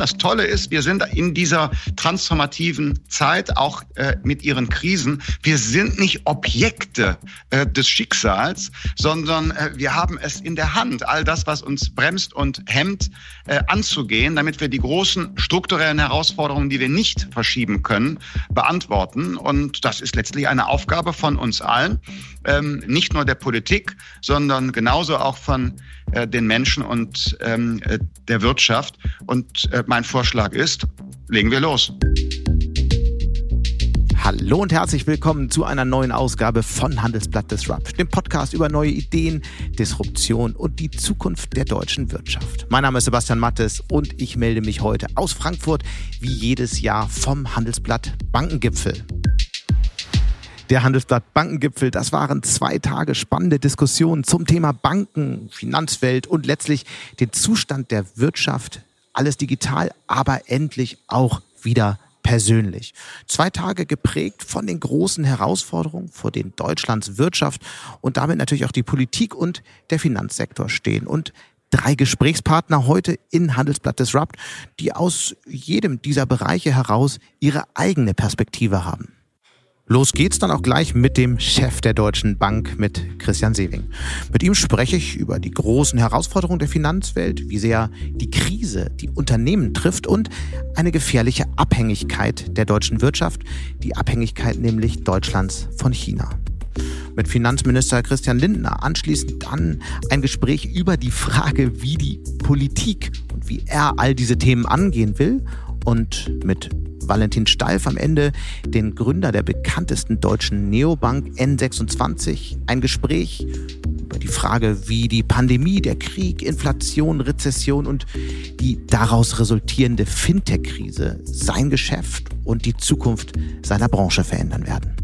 Das Tolle ist, wir sind in dieser transformativen Zeit, auch äh, mit ihren Krisen, wir sind nicht Objekte äh, des Schicksals, sondern äh, wir haben es in der Hand, all das, was uns bremst und hemmt, äh, anzugehen, damit wir die großen strukturellen Herausforderungen, die wir nicht verschieben können, beantworten. Und das ist letztlich eine Aufgabe von uns allen, ähm, nicht nur der Politik, sondern genauso auch von äh, den Menschen und ähm, äh, der Wirtschaft. Und äh, mein Vorschlag ist, legen wir los. Hallo und herzlich willkommen zu einer neuen Ausgabe von Handelsblatt Disrupt, dem Podcast über neue Ideen, Disruption und die Zukunft der deutschen Wirtschaft. Mein Name ist Sebastian Mattes und ich melde mich heute aus Frankfurt wie jedes Jahr vom Handelsblatt Bankengipfel. Der Handelsblatt Bankengipfel, das waren zwei Tage spannende Diskussionen zum Thema Banken, Finanzwelt und letztlich den Zustand der Wirtschaft. Alles digital, aber endlich auch wieder persönlich. Zwei Tage geprägt von den großen Herausforderungen, vor denen Deutschlands Wirtschaft und damit natürlich auch die Politik und der Finanzsektor stehen. Und drei Gesprächspartner heute in Handelsblatt Disrupt, die aus jedem dieser Bereiche heraus ihre eigene Perspektive haben. Los geht's dann auch gleich mit dem Chef der Deutschen Bank, mit Christian Sewing. Mit ihm spreche ich über die großen Herausforderungen der Finanzwelt, wie sehr die Krise die Unternehmen trifft und eine gefährliche Abhängigkeit der deutschen Wirtschaft, die Abhängigkeit nämlich Deutschlands von China mit Finanzminister Christian Lindner. Anschließend dann ein Gespräch über die Frage, wie die Politik und wie er all diese Themen angehen will. Und mit Valentin Steif am Ende, den Gründer der bekanntesten deutschen Neobank N26, ein Gespräch über die Frage, wie die Pandemie, der Krieg, Inflation, Rezession und die daraus resultierende Fintech-Krise sein Geschäft und die Zukunft seiner Branche verändern werden.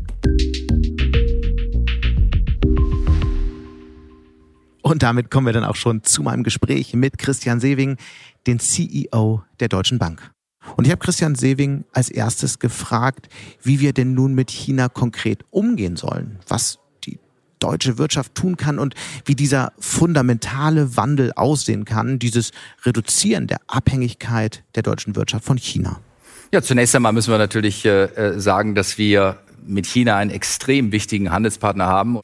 Und damit kommen wir dann auch schon zu meinem Gespräch mit Christian Sewing, den CEO der Deutschen Bank. Und ich habe Christian Sewing als erstes gefragt, wie wir denn nun mit China konkret umgehen sollen, was die deutsche Wirtschaft tun kann und wie dieser fundamentale Wandel aussehen kann, dieses Reduzieren der Abhängigkeit der deutschen Wirtschaft von China. Ja, zunächst einmal müssen wir natürlich äh, äh sagen, dass wir mit China einen extrem wichtigen Handelspartner haben.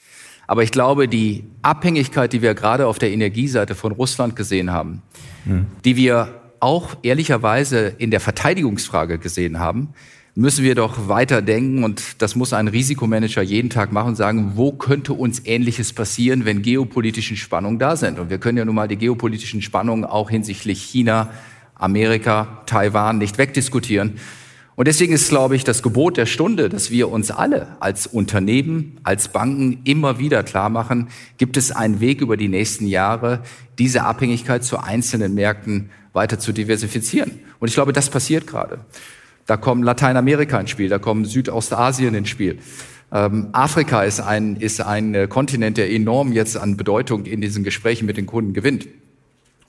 Aber ich glaube, die Abhängigkeit, die wir gerade auf der Energieseite von Russland gesehen haben, hm. die wir auch ehrlicherweise in der Verteidigungsfrage gesehen haben, müssen wir doch weiter denken und das muss ein Risikomanager jeden Tag machen und sagen, wo könnte uns Ähnliches passieren, wenn geopolitische Spannungen da sind. Und wir können ja nun mal die geopolitischen Spannungen auch hinsichtlich China, Amerika, Taiwan nicht wegdiskutieren. Und deswegen ist, glaube ich, das Gebot der Stunde, dass wir uns alle als Unternehmen, als Banken immer wieder klar machen, gibt es einen Weg über die nächsten Jahre, diese Abhängigkeit zu einzelnen Märkten weiter zu diversifizieren. Und ich glaube, das passiert gerade. Da kommt Lateinamerika ins Spiel, da kommt Südostasien ins Spiel. Ähm, Afrika ist ein, ist ein äh, Kontinent, der enorm jetzt an Bedeutung in diesen Gesprächen mit den Kunden gewinnt.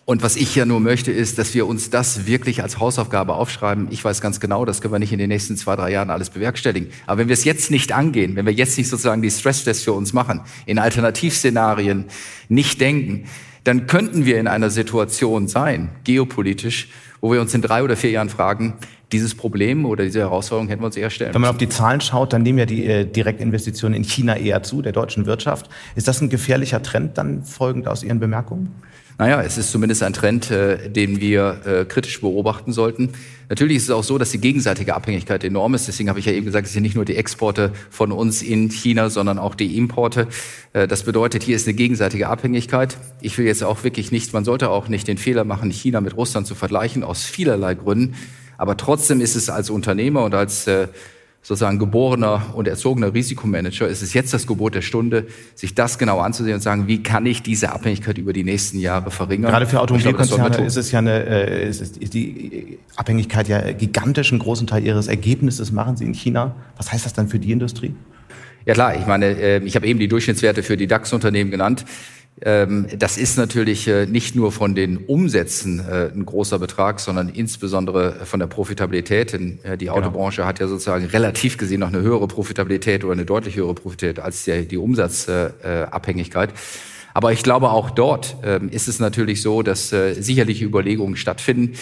Und was ich ja nur möchte, ist, dass wir uns das wirklich als Hausaufgabe aufschreiben. Ich weiß ganz genau, das können wir nicht in den nächsten zwei, drei Jahren alles bewerkstelligen. Aber wenn wir es jetzt nicht angehen, wenn wir jetzt nicht sozusagen die Stresstests für uns machen, in Alternativszenarien nicht denken, dann könnten wir in einer Situation sein, geopolitisch, wo wir uns in drei oder vier Jahren fragen, dieses Problem oder diese Herausforderung hätten wir uns eher stellen Wenn man auf die Zahlen schaut, dann nehmen ja die äh, Direktinvestitionen in China eher zu, der deutschen Wirtschaft. Ist das ein gefährlicher Trend dann folgend aus Ihren Bemerkungen? Naja, es ist zumindest ein Trend, äh, den wir äh, kritisch beobachten sollten. Natürlich ist es auch so, dass die gegenseitige Abhängigkeit enorm ist. Deswegen habe ich ja eben gesagt, es sind nicht nur die Exporte von uns in China, sondern auch die Importe. Äh, das bedeutet, hier ist eine gegenseitige Abhängigkeit. Ich will jetzt auch wirklich nicht, man sollte auch nicht den Fehler machen, China mit Russland zu vergleichen, aus vielerlei Gründen. Aber trotzdem ist es als Unternehmer und als äh, sozusagen geborener und erzogener Risikomanager ist es jetzt das Gebot der Stunde, sich das genau anzusehen und sagen, wie kann ich diese Abhängigkeit über die nächsten Jahre verringern? Gerade für Automobilkonzerne ist es ja eine, äh, ist, ist die Abhängigkeit ja gigantisch. Einen großen Teil ihres Ergebnisses machen sie in China. Was heißt das dann für die Industrie? Ja klar, ich meine, äh, ich habe eben die Durchschnittswerte für die DAX-Unternehmen genannt. Ähm, das ist natürlich äh, nicht nur von den Umsätzen äh, ein großer Betrag, sondern insbesondere von der Profitabilität. Denn äh, die genau. Autobranche genau. hat ja sozusagen relativ gesehen noch eine höhere Profitabilität oder eine deutlich höhere Profitabilität als die Umsatzabhängigkeit. Aber ich glaube, auch dort ähm, ist es natürlich so, dass sicherliche Überlegungen stattfinden.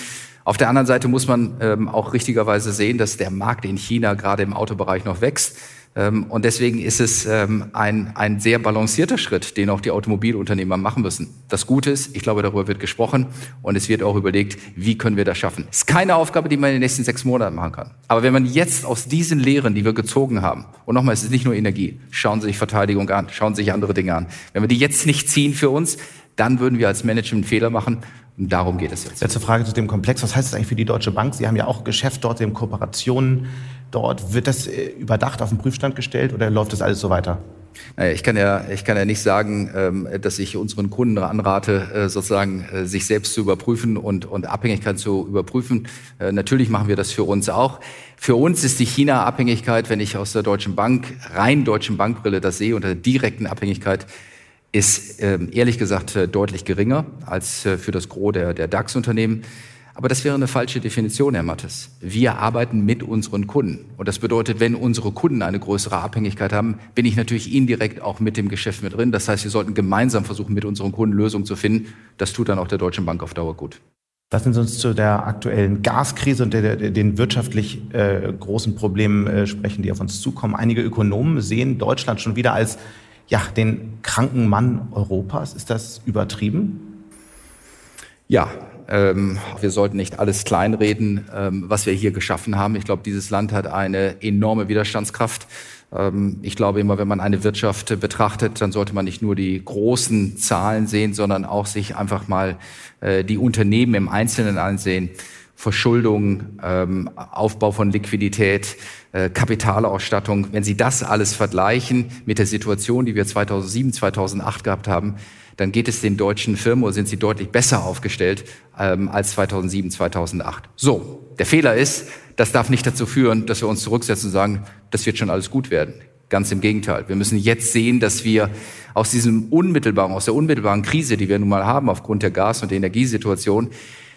Auf der anderen Seite muss man ähm, auch richtigerweise sehen, dass der Markt in China gerade im Autobereich noch wächst. Ähm, und deswegen ist es ähm, ein, ein sehr balancierter Schritt, den auch die Automobilunternehmer machen müssen. Das Gute ist, ich glaube, darüber wird gesprochen und es wird auch überlegt, wie können wir das schaffen. Es ist keine Aufgabe, die man in den nächsten sechs Monaten machen kann. Aber wenn man jetzt aus diesen Lehren, die wir gezogen haben, und nochmal, es ist nicht nur Energie, schauen Sie sich Verteidigung an, schauen Sie sich andere Dinge an. Wenn wir die jetzt nicht ziehen für uns, dann würden wir als Management Fehler machen. Und darum geht es jetzt. Letzte Frage zu dem Komplex. Was heißt das eigentlich für die Deutsche Bank? Sie haben ja auch Geschäft dort, Sie haben Kooperationen dort. Wird das äh, überdacht auf den Prüfstand gestellt oder läuft das alles so weiter? Ich kann ja, ich kann ja nicht sagen, ähm, dass ich unseren Kunden anrate, äh, sozusagen äh, sich selbst zu überprüfen und, und Abhängigkeit zu überprüfen. Natürlich machen wir das für uns auch. Für uns ist die China-Abhängigkeit, wenn ich aus der Deutschen Bank, rein Deutschen Bankbrille das sehe, unter der direkten Abhängigkeit, ist ähm, ehrlich gesagt deutlich geringer als für das Gros der, der DAX-Unternehmen. Aber das wäre eine falsche Definition, Herr Mattes. Wir arbeiten mit unseren Kunden. Und das bedeutet, wenn unsere Kunden eine größere Abhängigkeit haben, bin ich natürlich indirekt auch mit dem Geschäft mit drin. Das heißt, wir sollten gemeinsam versuchen, mit unseren Kunden Lösungen zu finden. Das tut dann auch der Deutschen Bank auf Dauer gut. Lassen Sie uns zu der aktuellen Gaskrise und der, den wirtschaftlich äh, großen Problemen äh, sprechen, die auf uns zukommen. Einige Ökonomen sehen Deutschland schon wieder als ja, den kranken Mann Europas. Ist das übertrieben? Ja, ähm, wir sollten nicht alles kleinreden, ähm, was wir hier geschaffen haben. Ich glaube, dieses Land hat eine enorme Widerstandskraft. Ähm, ich glaube immer, wenn man eine Wirtschaft betrachtet, dann sollte man nicht nur die großen Zahlen sehen, sondern auch sich einfach mal äh, die Unternehmen im Einzelnen ansehen. Verschuldung, ähm, Aufbau von Liquidität, äh, Kapitalausstattung. Wenn Sie das alles vergleichen mit der Situation, die wir 2007, 2008 gehabt haben, dann geht es den deutschen Firmen oder sind sie deutlich besser aufgestellt ähm, als 2007, 2008. So, der Fehler ist, das darf nicht dazu führen, dass wir uns zurücksetzen und sagen, das wird schon alles gut werden. Ganz im Gegenteil. Wir müssen jetzt sehen, dass wir aus diesem unmittelbaren, aus der unmittelbaren Krise, die wir nun mal haben aufgrund der Gas- und Energiesituation,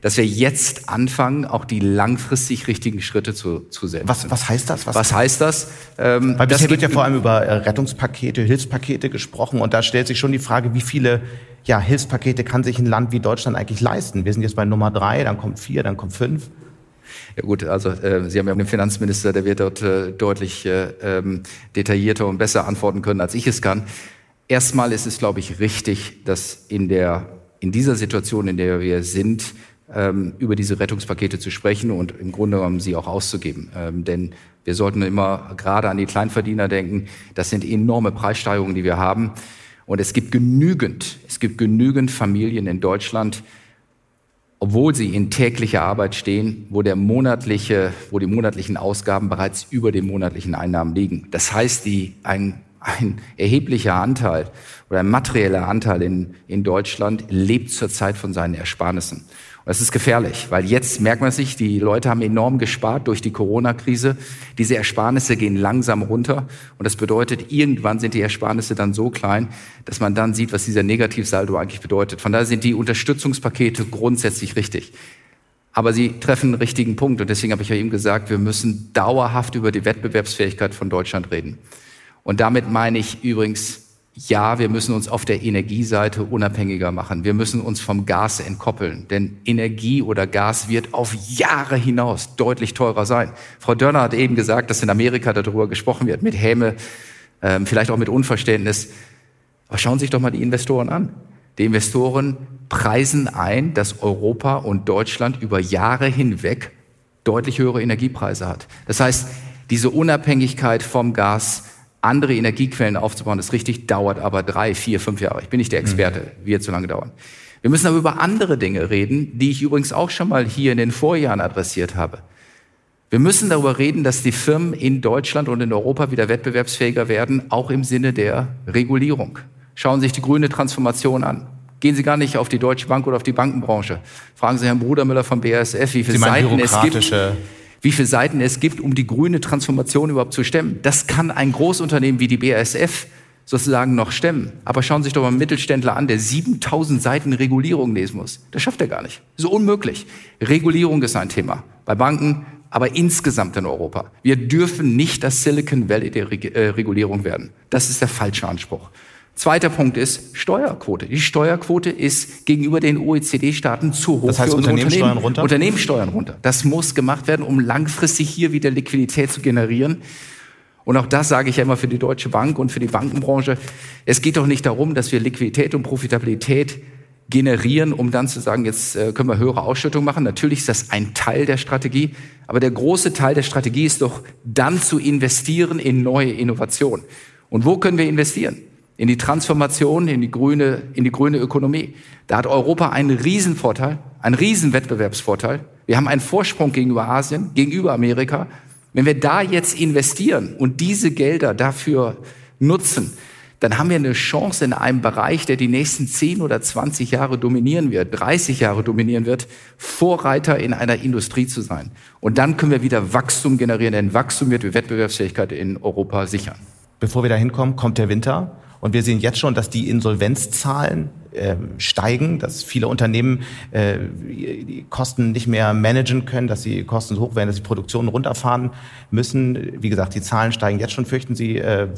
dass wir jetzt anfangen, auch die langfristig richtigen Schritte zu, zu setzen. Was, was heißt das? Was, was heißt das? Ähm, Weil bisher wird ja vor allem über äh, Rettungspakete, Hilfspakete gesprochen und da stellt sich schon die Frage, wie viele ja, Hilfspakete kann sich ein Land wie Deutschland eigentlich leisten? Wir sind jetzt bei Nummer drei, dann kommt vier, dann kommt fünf. Ja gut, also äh, Sie haben ja den Finanzminister, der wird dort äh, deutlich äh, ähm, detaillierter und besser antworten können, als ich es kann. Erstmal ist es, glaube ich, richtig, dass in der in dieser Situation, in der wir sind, ähm, über diese Rettungspakete zu sprechen und im Grunde genommen sie auch auszugeben. Ähm, denn wir sollten immer gerade an die Kleinverdiener denken. Das sind enorme Preissteigerungen, die wir haben. Und es gibt genügend, es gibt genügend Familien in Deutschland, obwohl sie in täglicher Arbeit stehen, wo der monatliche, wo die monatlichen Ausgaben bereits über den monatlichen Einnahmen liegen. Das heißt, die, ein, ein erheblicher Anteil oder ein materieller Anteil in, in Deutschland lebt zurzeit von seinen Ersparnissen. Das ist gefährlich, weil jetzt merkt man sich, die Leute haben enorm gespart durch die Corona-Krise. Diese Ersparnisse gehen langsam runter und das bedeutet, irgendwann sind die Ersparnisse dann so klein, dass man dann sieht, was dieser Negativsaldo eigentlich bedeutet. Von daher sind die Unterstützungspakete grundsätzlich richtig. Aber sie treffen einen richtigen Punkt und deswegen habe ich ja eben gesagt, wir müssen dauerhaft über die Wettbewerbsfähigkeit von Deutschland reden. Und damit meine ich übrigens ja, wir müssen uns auf der Energieseite unabhängiger machen. Wir müssen uns vom Gas entkoppeln, denn Energie oder Gas wird auf Jahre hinaus deutlich teurer sein. Frau Dörner hat eben gesagt, dass in Amerika darüber gesprochen wird, mit Häme, ähm, vielleicht auch mit Unverständnis. Aber schauen Sie sich doch mal die Investoren an. Die Investoren preisen ein, dass Europa und Deutschland über Jahre hinweg deutlich höhere Energiepreise hat. Das heißt, diese Unabhängigkeit vom Gas andere Energiequellen aufzubauen, ist richtig, dauert aber drei, vier, fünf Jahre. Ich bin nicht der Experte, mhm. wird zu lange dauern. Wir müssen aber über andere Dinge reden, die ich übrigens auch schon mal hier in den Vorjahren adressiert habe. Wir müssen darüber reden, dass die Firmen in Deutschland und in Europa wieder wettbewerbsfähiger werden, auch im Sinne der Regulierung. Schauen Sie sich die grüne Transformation an. Gehen Sie gar nicht auf die Deutsche Bank oder auf die Bankenbranche. Fragen Sie Herrn Brudermüller vom BASF, wie viele Seiten es gibt wie viele Seiten es gibt, um die grüne Transformation überhaupt zu stemmen. Das kann ein Großunternehmen wie die BASF sozusagen noch stemmen. Aber schauen Sie sich doch mal einen Mittelständler an, der 7000 Seiten Regulierung lesen muss. Das schafft er gar nicht. So unmöglich. Regulierung ist ein Thema. Bei Banken, aber insgesamt in Europa. Wir dürfen nicht das Silicon Valley der äh, Regulierung werden. Das ist der falsche Anspruch. Zweiter Punkt ist Steuerquote. Die Steuerquote ist gegenüber den OECD-Staaten zu hoch das heißt, für unsere Unternehmenssteuern Unternehmen. runter? Unternehmenssteuern runter. Das muss gemacht werden, um langfristig hier wieder Liquidität zu generieren. Und auch das sage ich ja immer für die Deutsche Bank und für die Bankenbranche. Es geht doch nicht darum, dass wir Liquidität und Profitabilität generieren, um dann zu sagen, jetzt äh, können wir höhere Ausschüttung machen. Natürlich ist das ein Teil der Strategie, aber der große Teil der Strategie ist doch dann zu investieren in neue Innovationen. Und wo können wir investieren? In die Transformation, in die grüne, in die grüne Ökonomie. Da hat Europa einen Riesenvorteil, einen Riesenwettbewerbsvorteil. Wir haben einen Vorsprung gegenüber Asien, gegenüber Amerika. Wenn wir da jetzt investieren und diese Gelder dafür nutzen, dann haben wir eine Chance in einem Bereich, der die nächsten 10 oder 20 Jahre dominieren wird, 30 Jahre dominieren wird, Vorreiter in einer Industrie zu sein. Und dann können wir wieder Wachstum generieren, denn Wachstum wird die Wettbewerbsfähigkeit in Europa sichern. Bevor wir da hinkommen, kommt der Winter. Und wir sehen jetzt schon, dass die Insolvenzzahlen äh, steigen, dass viele Unternehmen äh, die Kosten nicht mehr managen können, dass die Kosten so hoch werden, dass sie Produktionen runterfahren müssen. Wie gesagt, die Zahlen steigen jetzt schon. Fürchten Sie äh,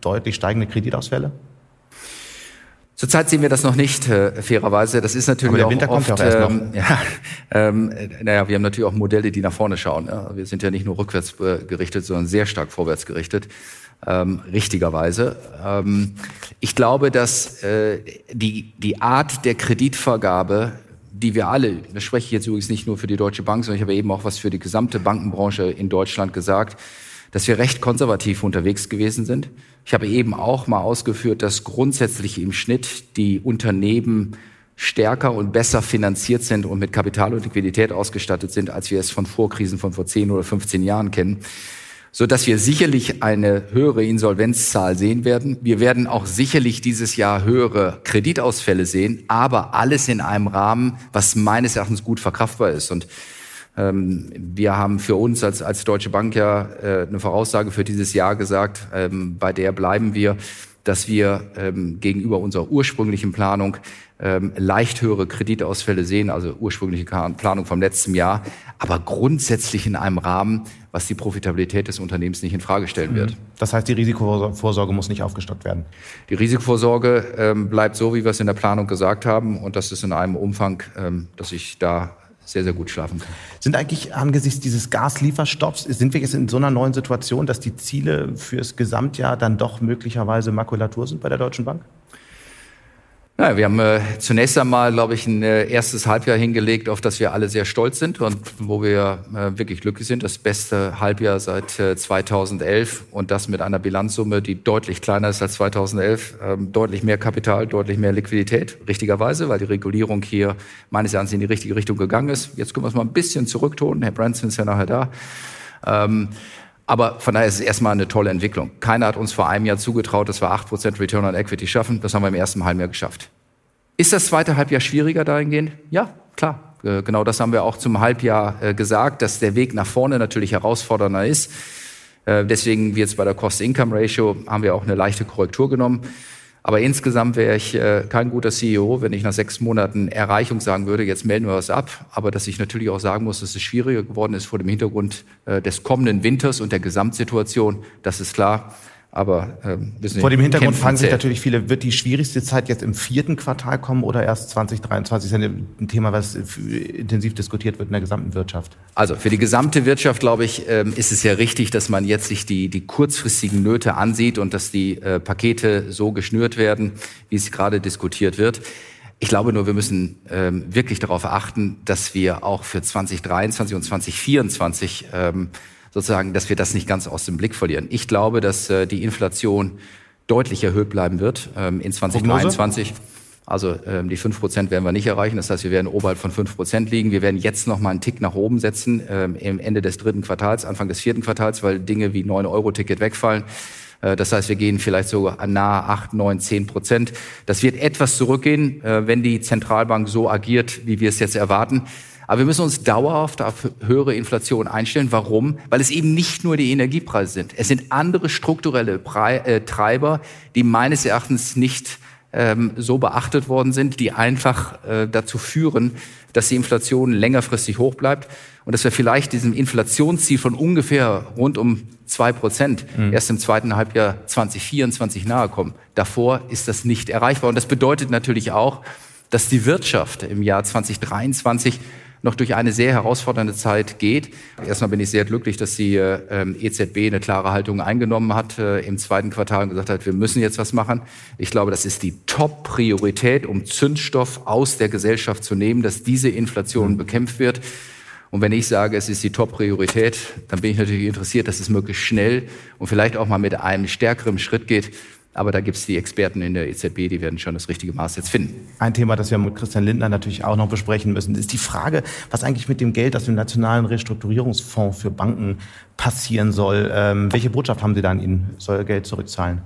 deutlich steigende Kreditausfälle? Zurzeit sehen wir das noch nicht, äh, fairerweise. Das ist natürlich Aber der auch Winter oft, kommt ja auch erst ähm, ja, ähm, naja, wir haben natürlich auch Modelle, die nach vorne schauen. Ja. Wir sind ja nicht nur rückwärts äh, gerichtet, sondern sehr stark vorwärts gerichtet ähm, richtigerweise. Ähm, ich glaube, dass äh, die, die Art der Kreditvergabe, die wir alle, das spreche ich jetzt übrigens nicht nur für die Deutsche Bank, sondern ich habe eben auch was für die gesamte Bankenbranche in Deutschland gesagt, dass wir recht konservativ unterwegs gewesen sind. Ich habe eben auch mal ausgeführt, dass grundsätzlich im Schnitt die Unternehmen stärker und besser finanziert sind und mit Kapital und Liquidität ausgestattet sind, als wir es von Vorkrisen von vor 10 oder 15 Jahren kennen so dass wir sicherlich eine höhere Insolvenzzahl sehen werden. Wir werden auch sicherlich dieses Jahr höhere Kreditausfälle sehen, aber alles in einem Rahmen, was meines Erachtens gut verkraftbar ist. Und ähm, wir haben für uns als, als Deutsche Bank ja äh, eine Voraussage für dieses Jahr gesagt, ähm, bei der bleiben wir, dass wir ähm, gegenüber unserer ursprünglichen Planung ähm, leicht höhere Kreditausfälle sehen, also ursprüngliche Planung vom letzten Jahr, aber grundsätzlich in einem Rahmen, was die Profitabilität des Unternehmens nicht in Frage stellen wird. Mhm. Das heißt, die Risikovorsorge muss nicht aufgestockt werden. Die Risikovorsorge ähm, bleibt so, wie wir es in der Planung gesagt haben, und das ist in einem Umfang, ähm, dass ich da sehr, sehr gut schlafen kann. Sind eigentlich angesichts dieses Gaslieferstopps, sind wir jetzt in so einer neuen Situation, dass die Ziele fürs Gesamtjahr dann doch möglicherweise Makulatur sind bei der Deutschen Bank? Ja, wir haben äh, zunächst einmal, glaube ich, ein äh, erstes Halbjahr hingelegt, auf das wir alle sehr stolz sind und wo wir äh, wirklich glücklich sind. Das beste Halbjahr seit äh, 2011 und das mit einer Bilanzsumme, die deutlich kleiner ist als 2011. Ähm, deutlich mehr Kapital, deutlich mehr Liquidität, richtigerweise, weil die Regulierung hier meines Erachtens in die richtige Richtung gegangen ist. Jetzt können wir es mal ein bisschen zurücktun. Herr Branson ist ja nachher da. Ähm, aber von daher ist es erstmal eine tolle Entwicklung. Keiner hat uns vor einem Jahr zugetraut, dass wir 8% Return on Equity schaffen. Das haben wir im ersten Halbjahr geschafft. Ist das zweite Halbjahr schwieriger dahingehend? Ja, klar. Äh, genau das haben wir auch zum Halbjahr äh, gesagt, dass der Weg nach vorne natürlich herausfordernder ist. Äh, deswegen, wie jetzt bei der Cost-Income-Ratio, haben wir auch eine leichte Korrektur genommen. Aber insgesamt wäre ich äh, kein guter CEO, wenn ich nach sechs Monaten Erreichung sagen würde, jetzt melden wir was ab. Aber dass ich natürlich auch sagen muss, dass es schwieriger geworden ist vor dem Hintergrund äh, des kommenden Winters und der Gesamtsituation, das ist klar. Aber ähm, wissen vor dem Hintergrund fragen sich natürlich viele, wird die schwierigste Zeit jetzt im vierten Quartal kommen oder erst 2023? Das ist ein Thema, was intensiv diskutiert wird in der gesamten Wirtschaft. Also für die gesamte Wirtschaft, glaube ich, ähm, ist es ja richtig, dass man jetzt sich die, die kurzfristigen Nöte ansieht und dass die äh, Pakete so geschnürt werden, wie es gerade diskutiert wird. Ich glaube nur, wir müssen ähm, wirklich darauf achten, dass wir auch für 2023 und 2024 ähm, sozusagen, dass wir das nicht ganz aus dem Blick verlieren. Ich glaube, dass äh, die Inflation deutlich erhöht bleiben wird ähm, in 2023. Prognose? Also ähm, die fünf Prozent werden wir nicht erreichen. Das heißt, wir werden oberhalb von fünf Prozent liegen. Wir werden jetzt noch mal einen Tick nach oben setzen ähm, im Ende des dritten Quartals, Anfang des vierten Quartals, weil Dinge wie 9-Euro-Ticket wegfallen. Äh, das heißt, wir gehen vielleicht sogar nahe acht, neun, zehn Prozent. Das wird etwas zurückgehen, äh, wenn die Zentralbank so agiert, wie wir es jetzt erwarten. Aber wir müssen uns dauerhaft auf höhere Inflation einstellen. Warum? Weil es eben nicht nur die Energiepreise sind. Es sind andere strukturelle Pre äh, Treiber, die meines Erachtens nicht ähm, so beachtet worden sind, die einfach äh, dazu führen, dass die Inflation längerfristig hoch bleibt und dass wir vielleicht diesem Inflationsziel von ungefähr rund um zwei Prozent mhm. erst im zweiten Halbjahr 2024 nahe kommen. Davor ist das nicht erreichbar. Und das bedeutet natürlich auch, dass die Wirtschaft im Jahr 2023 noch durch eine sehr herausfordernde Zeit geht. Erstmal bin ich sehr glücklich, dass die äh, EZB eine klare Haltung eingenommen hat äh, im zweiten Quartal und gesagt hat, wir müssen jetzt was machen. Ich glaube, das ist die Top-Priorität, um Zündstoff aus der Gesellschaft zu nehmen, dass diese Inflation mhm. bekämpft wird. Und wenn ich sage, es ist die Top-Priorität, dann bin ich natürlich interessiert, dass es möglichst schnell und vielleicht auch mal mit einem stärkeren Schritt geht. Aber da gibt es die Experten in der EZB, die werden schon das richtige Maß jetzt finden. Ein Thema, das wir mit Christian Lindner natürlich auch noch besprechen müssen, ist die Frage, was eigentlich mit dem Geld aus dem Nationalen Restrukturierungsfonds für Banken passieren soll. Ähm, welche Botschaft haben Sie da an ihn? Soll Geld zurückzahlen?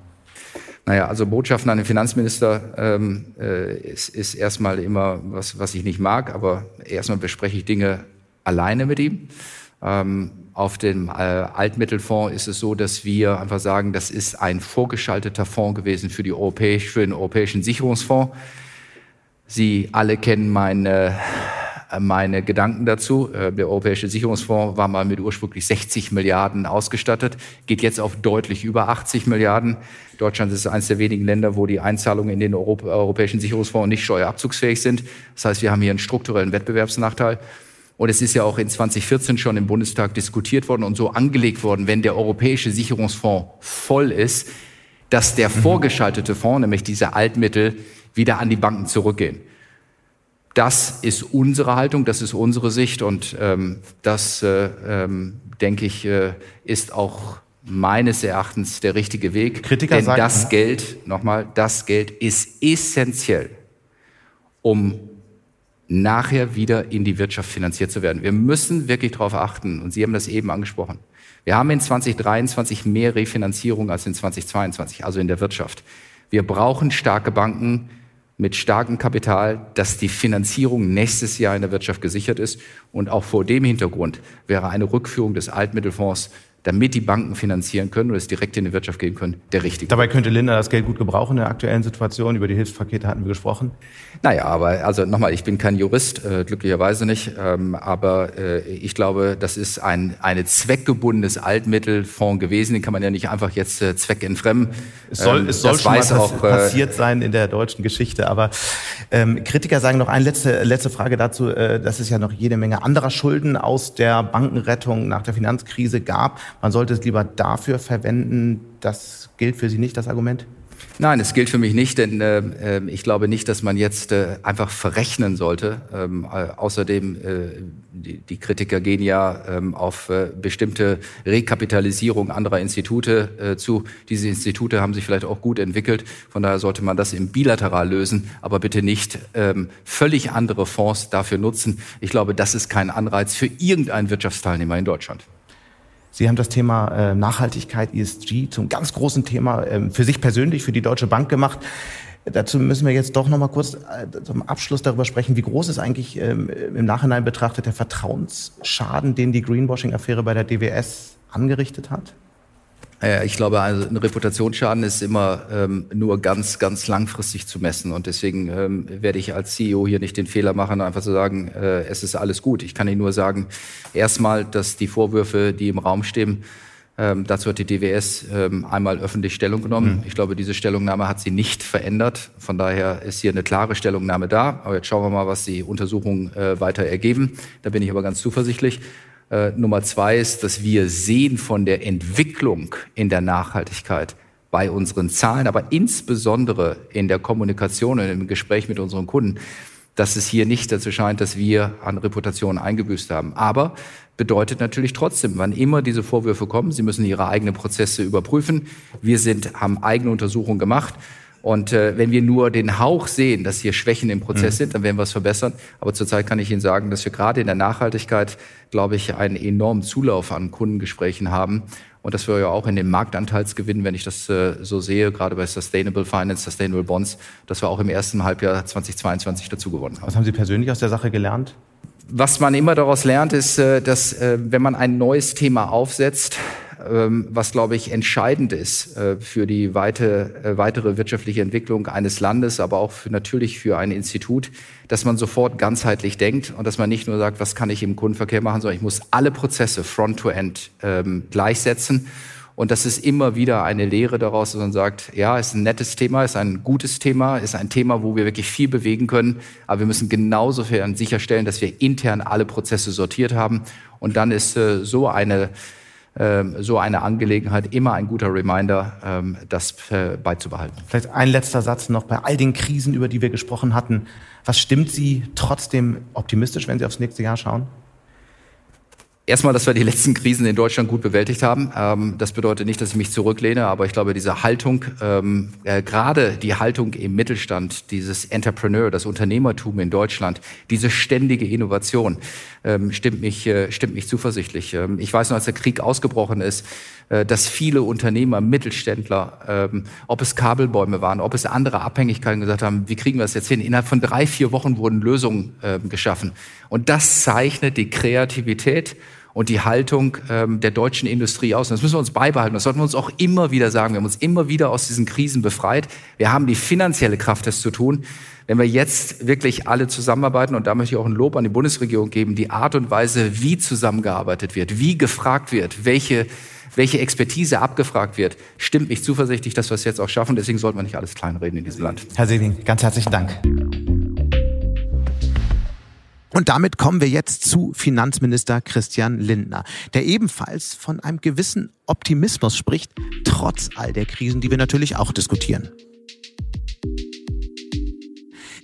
Naja, also Botschaften an den Finanzminister ähm, äh, ist, ist erstmal immer was, was ich nicht mag, aber erstmal bespreche ich Dinge alleine mit ihm. Ähm, auf dem äh, Altmittelfonds ist es so, dass wir einfach sagen, das ist ein vorgeschalteter Fonds gewesen für, die Europäisch, für den Europäischen Sicherungsfonds. Sie alle kennen meine, meine Gedanken dazu. Äh, der Europäische Sicherungsfonds war mal mit ursprünglich 60 Milliarden ausgestattet, geht jetzt auf deutlich über 80 Milliarden. Deutschland ist eines der wenigen Länder, wo die Einzahlungen in den Europäischen Sicherungsfonds nicht steuerabzugsfähig sind. Das heißt, wir haben hier einen strukturellen Wettbewerbsnachteil. Und es ist ja auch in 2014 schon im Bundestag diskutiert worden und so angelegt worden, wenn der Europäische Sicherungsfonds voll ist, dass der mhm. vorgeschaltete Fonds, nämlich diese Altmittel, wieder an die Banken zurückgehen. Das ist unsere Haltung, das ist unsere Sicht und ähm, das, äh, ähm, denke ich, äh, ist auch meines Erachtens der richtige Weg. Kritiker Denn sagen, das Geld, nochmal, das Geld ist essentiell, um nachher wieder in die Wirtschaft finanziert zu werden. Wir müssen wirklich darauf achten, und Sie haben das eben angesprochen. Wir haben in 2023 mehr Refinanzierung als in 2022, also in der Wirtschaft. Wir brauchen starke Banken mit starkem Kapital, dass die Finanzierung nächstes Jahr in der Wirtschaft gesichert ist. Und auch vor dem Hintergrund wäre eine Rückführung des Altmittelfonds damit die Banken finanzieren können oder es direkt in die Wirtschaft gehen können, der richtige. Dabei könnte Linda das Geld gut gebrauchen in der aktuellen Situation. Über die Hilfspakete hatten wir gesprochen. Naja, aber also nochmal, ich bin kein Jurist, äh, glücklicherweise nicht. Ähm, aber äh, ich glaube, das ist ein eine zweckgebundenes Altmittelfonds gewesen. Den kann man ja nicht einfach jetzt äh, zweckentfremden. Es soll, ähm, es soll schon mal auch, äh, passiert sein in der deutschen Geschichte. Aber ähm, Kritiker sagen noch eine letzte, letzte Frage dazu, äh, dass es ja noch jede Menge anderer Schulden aus der Bankenrettung nach der Finanzkrise gab man sollte es lieber dafür verwenden. Das gilt für Sie nicht, das Argument? Nein, es gilt für mich nicht, denn äh, ähm, ich glaube nicht, dass man jetzt äh, einfach verrechnen sollte. Ähm, äh, außerdem, äh, die, die, Kritiker gehen ja ähm, auf äh, bestimmte Rekapitalisierung anderer Institute äh, zu. Diese Institute haben sich vielleicht auch gut entwickelt. Von daher sollte man das im Bilateral lösen, aber bitte nicht ähm, völlig andere Fonds dafür nutzen. Ich glaube, das ist kein Anreiz für irgendeinen Wirtschaftsteilnehmer in Deutschland. Sie haben das Thema äh, Nachhaltigkeit, ESG zum ganz großen Thema ähm, für sich persönlich, für die Deutsche Bank gemacht. Dazu müssen wir jetzt doch noch mal kurz äh, zum Abschluss darüber sprechen, wie groß ist eigentlich ähm, im Nachhinein betrachtet der Vertrauensschaden, den die Greenwashing-Affäre bei der DWS angerichtet hat? Ich glaube, also ein Reputationsschaden ist immer ähm, nur ganz, ganz langfristig zu messen. Und deswegen ähm, werde ich als CEO hier nicht den Fehler machen, einfach zu sagen, äh, es ist alles gut. Ich kann Ihnen nur sagen, erstmal, dass die Vorwürfe, die im Raum stehen, ähm, dazu hat die DWS ähm, einmal öffentlich Stellung genommen. Mhm. Ich glaube, diese Stellungnahme hat sie nicht verändert. Von daher ist hier eine klare Stellungnahme da. Aber jetzt schauen wir mal, was die Untersuchungen äh, weiter ergeben. Da bin ich aber ganz zuversichtlich. Äh, Nummer zwei ist, dass wir sehen von der Entwicklung in der Nachhaltigkeit bei unseren Zahlen, aber insbesondere in der Kommunikation und im Gespräch mit unseren Kunden, dass es hier nicht dazu scheint, dass wir an Reputation eingebüßt haben. Aber bedeutet natürlich trotzdem, wann immer diese Vorwürfe kommen, Sie müssen Ihre eigenen Prozesse überprüfen. Wir sind, haben eigene Untersuchungen gemacht und äh, wenn wir nur den Hauch sehen, dass hier Schwächen im Prozess mhm. sind, dann werden wir es verbessern. Aber zurzeit kann ich Ihnen sagen, dass wir gerade in der Nachhaltigkeit, glaube ich, einen enormen Zulauf an Kundengesprächen haben. Und dass wir ja auch in den Marktanteilsgewinn, wenn ich das äh, so sehe, gerade bei Sustainable Finance, Sustainable Bonds, dass wir auch im ersten Halbjahr 2022 dazu gewonnen haben. Was haben Sie persönlich aus der Sache gelernt? Was man immer daraus lernt, ist, äh, dass äh, wenn man ein neues Thema aufsetzt, was, glaube ich, entscheidend ist äh, für die weite, äh, weitere wirtschaftliche Entwicklung eines Landes, aber auch für, natürlich für ein Institut, dass man sofort ganzheitlich denkt und dass man nicht nur sagt, was kann ich im Kundenverkehr machen, sondern ich muss alle Prozesse front-to-end ähm, gleichsetzen und das ist immer wieder eine Lehre daraus, dass man sagt, ja, ist ein nettes Thema, ist ein gutes Thema, ist ein Thema, wo wir wirklich viel bewegen können. Aber wir müssen genauso sicherstellen, dass wir intern alle Prozesse sortiert haben. Und dann ist äh, so eine so eine Angelegenheit immer ein guter Reminder, ähm, das äh, beizubehalten. Vielleicht ein letzter Satz noch bei all den Krisen, über die wir gesprochen hatten. Was stimmt Sie trotzdem optimistisch, wenn Sie aufs nächste Jahr schauen? Erstmal, dass wir die letzten Krisen in Deutschland gut bewältigt haben. Ähm, das bedeutet nicht, dass ich mich zurücklehne, aber ich glaube, diese Haltung, ähm, äh, gerade die Haltung im Mittelstand, dieses Entrepreneur, das Unternehmertum in Deutschland, diese ständige Innovation, ähm, stimmt mich, äh, stimmt mich zuversichtlich. Ähm, ich weiß noch, als der Krieg ausgebrochen ist, äh, dass viele Unternehmer, Mittelständler, ähm, ob es Kabelbäume waren, ob es andere Abhängigkeiten gesagt haben, wie kriegen wir das jetzt hin? Innerhalb von drei, vier Wochen wurden Lösungen ähm, geschaffen. Und das zeichnet die Kreativität und die Haltung ähm, der deutschen Industrie aus. Und das müssen wir uns beibehalten. Das sollten wir uns auch immer wieder sagen. Wir haben uns immer wieder aus diesen Krisen befreit. Wir haben die finanzielle Kraft, das zu tun. Wenn wir jetzt wirklich alle zusammenarbeiten, und da möchte ich auch ein Lob an die Bundesregierung geben, die Art und Weise, wie zusammengearbeitet wird, wie gefragt wird, welche, welche Expertise abgefragt wird, stimmt mich zuversichtlich, dass wir es jetzt auch schaffen. Deswegen sollten wir nicht alles kleinreden in diesem Land. Herr Seeling, ganz herzlichen Dank. Und damit kommen wir jetzt zu Finanzminister Christian Lindner, der ebenfalls von einem gewissen Optimismus spricht, trotz all der Krisen, die wir natürlich auch diskutieren.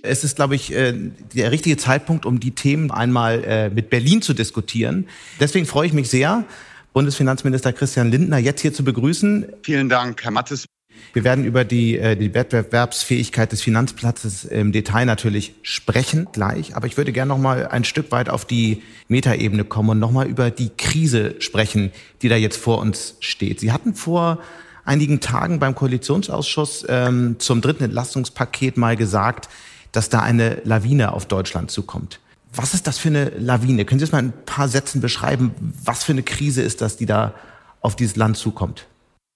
Es ist, glaube ich, äh, der richtige Zeitpunkt, um die Themen einmal äh, mit Berlin zu diskutieren. Deswegen freue ich mich sehr, Bundesfinanzminister Christian Lindner jetzt hier zu begrüßen. Vielen Dank, Herr Mattes. Wir werden über die, äh, die Wettbewerbsfähigkeit des Finanzplatzes im Detail natürlich sprechen gleich. Aber ich würde gerne noch mal ein Stück weit auf die Metaebene kommen und noch mal über die Krise sprechen, die da jetzt vor uns steht. Sie hatten vor einigen Tagen beim Koalitionsausschuss ähm, zum dritten Entlastungspaket mal gesagt, dass da eine Lawine auf Deutschland zukommt. Was ist das für eine Lawine? Können Sie es mal in ein paar Sätzen beschreiben? Was für eine Krise ist das, die da auf dieses Land zukommt?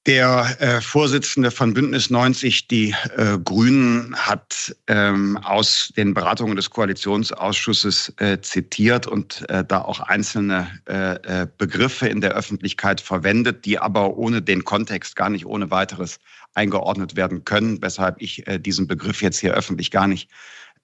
Der äh, Vorsitzende von Bündnis 90, die äh, Grünen, hat ähm, aus den Beratungen des Koalitionsausschusses äh, zitiert und äh, da auch einzelne äh, äh, Begriffe in der Öffentlichkeit verwendet, die aber ohne den Kontext gar nicht ohne weiteres eingeordnet werden können, weshalb ich diesen Begriff jetzt hier öffentlich gar nicht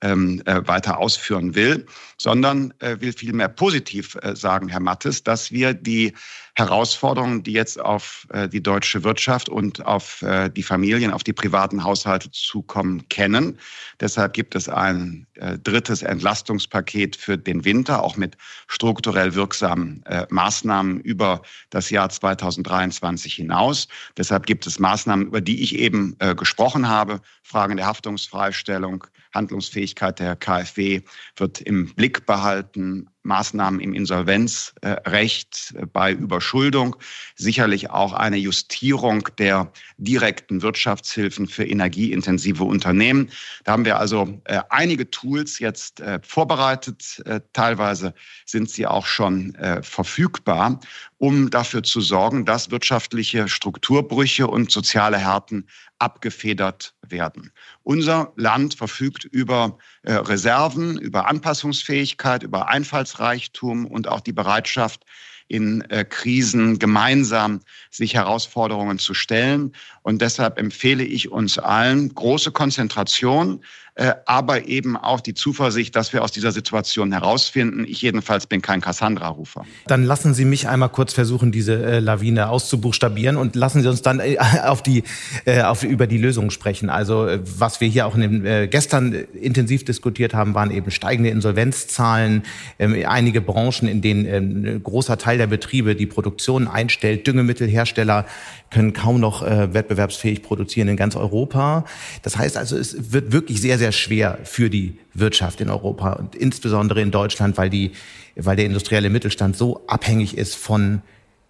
ähm, äh, weiter ausführen will, sondern äh, will vielmehr positiv äh, sagen, Herr Mattes, dass wir die Herausforderungen, die jetzt auf äh, die deutsche Wirtschaft und auf äh, die Familien, auf die privaten Haushalte zukommen, kennen. Deshalb gibt es ein äh, drittes Entlastungspaket für den Winter, auch mit strukturell wirksamen Maßnahmen über das Jahr 2023 hinaus. Deshalb gibt es Maßnahmen, über die ich eben gesprochen habe, Fragen der Haftungsfreistellung, Handlungsfähigkeit der KfW wird im Blick behalten. Maßnahmen im Insolvenzrecht bei Überschuldung, sicherlich auch eine Justierung der direkten Wirtschaftshilfen für energieintensive Unternehmen. Da haben wir also äh, einige Tools jetzt äh, vorbereitet. Äh, teilweise sind sie auch schon verfügbar, um dafür zu sorgen, dass wirtschaftliche Strukturbrüche und soziale Härten abgefedert werden. Unser Land verfügt über äh, Reserven, über Anpassungsfähigkeit, über Einfallsreichtum und auch die Bereitschaft, in äh, Krisen gemeinsam sich Herausforderungen zu stellen. Und deshalb empfehle ich uns allen große Konzentration, äh, aber eben auch die Zuversicht, dass wir aus dieser Situation herausfinden. Ich jedenfalls bin kein Cassandra-Rufer. Dann lassen Sie mich einmal kurz versuchen, diese äh, Lawine auszubuchstabieren und lassen Sie uns dann äh, auf die, äh, auf, über die Lösungen sprechen. Also äh, was wir hier auch in den, äh, gestern intensiv diskutiert haben, waren eben steigende Insolvenzzahlen, äh, einige Branchen, in denen äh, ein großer Teil der Betriebe die Produktion einstellt, Düngemittelhersteller können kaum noch äh, wettbewerbsfähig produzieren in ganz Europa. Das heißt also, es wird wirklich sehr, sehr schwer für die Wirtschaft in Europa und insbesondere in Deutschland, weil die, weil der industrielle Mittelstand so abhängig ist von,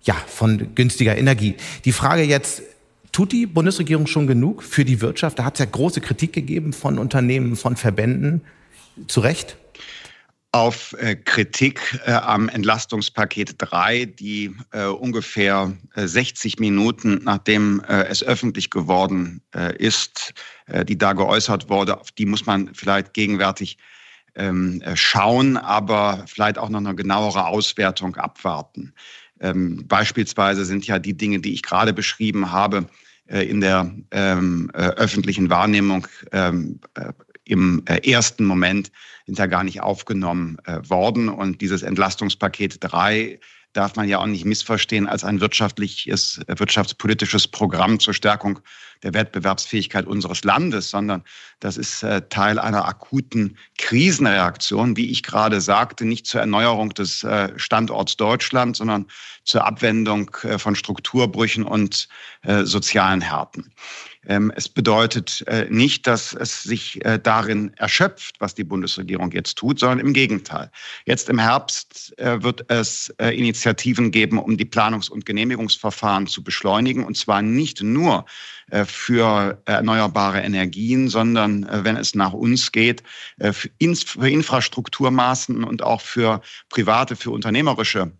ja, von günstiger Energie. Die Frage jetzt, Tut die Bundesregierung schon genug für die Wirtschaft? Da hat es ja große Kritik gegeben von Unternehmen, von Verbänden. Zu Recht? Auf äh, Kritik äh, am Entlastungspaket 3, die äh, ungefähr 60 Minuten nachdem es öffentlich geworden ist, die da geäußert wurde, auf die muss man vielleicht gegenwärtig ähm, schauen, aber vielleicht auch noch eine genauere Auswertung abwarten. Ähm, beispielsweise sind ja die Dinge, die ich gerade beschrieben habe, in der ähm, öffentlichen Wahrnehmung im äh, ersten Moment sind ja gar nicht aufgenommen äh, worden. Und dieses Entlastungspaket 3 darf man ja auch nicht missverstehen als ein wirtschaftliches, äh, wirtschaftspolitisches Programm zur Stärkung der Wettbewerbsfähigkeit unseres Landes, sondern das ist Teil einer akuten Krisenreaktion, wie ich gerade sagte, nicht zur Erneuerung des Standorts Deutschland, sondern zur Abwendung von Strukturbrüchen und sozialen Härten. Ähm, es bedeutet äh, nicht, dass es sich äh, darin erschöpft, was die Bundesregierung jetzt tut, sondern im Gegenteil. Jetzt im Herbst äh, wird es Initiativen geben, um die Planungs- und Genehmigungsverfahren zu beschleunigen. Und zwar nicht nur für erneuerbare Energien, sondern, wenn es nach uns geht, für Infrastrukturmaßen und auch für private, für unternehmerische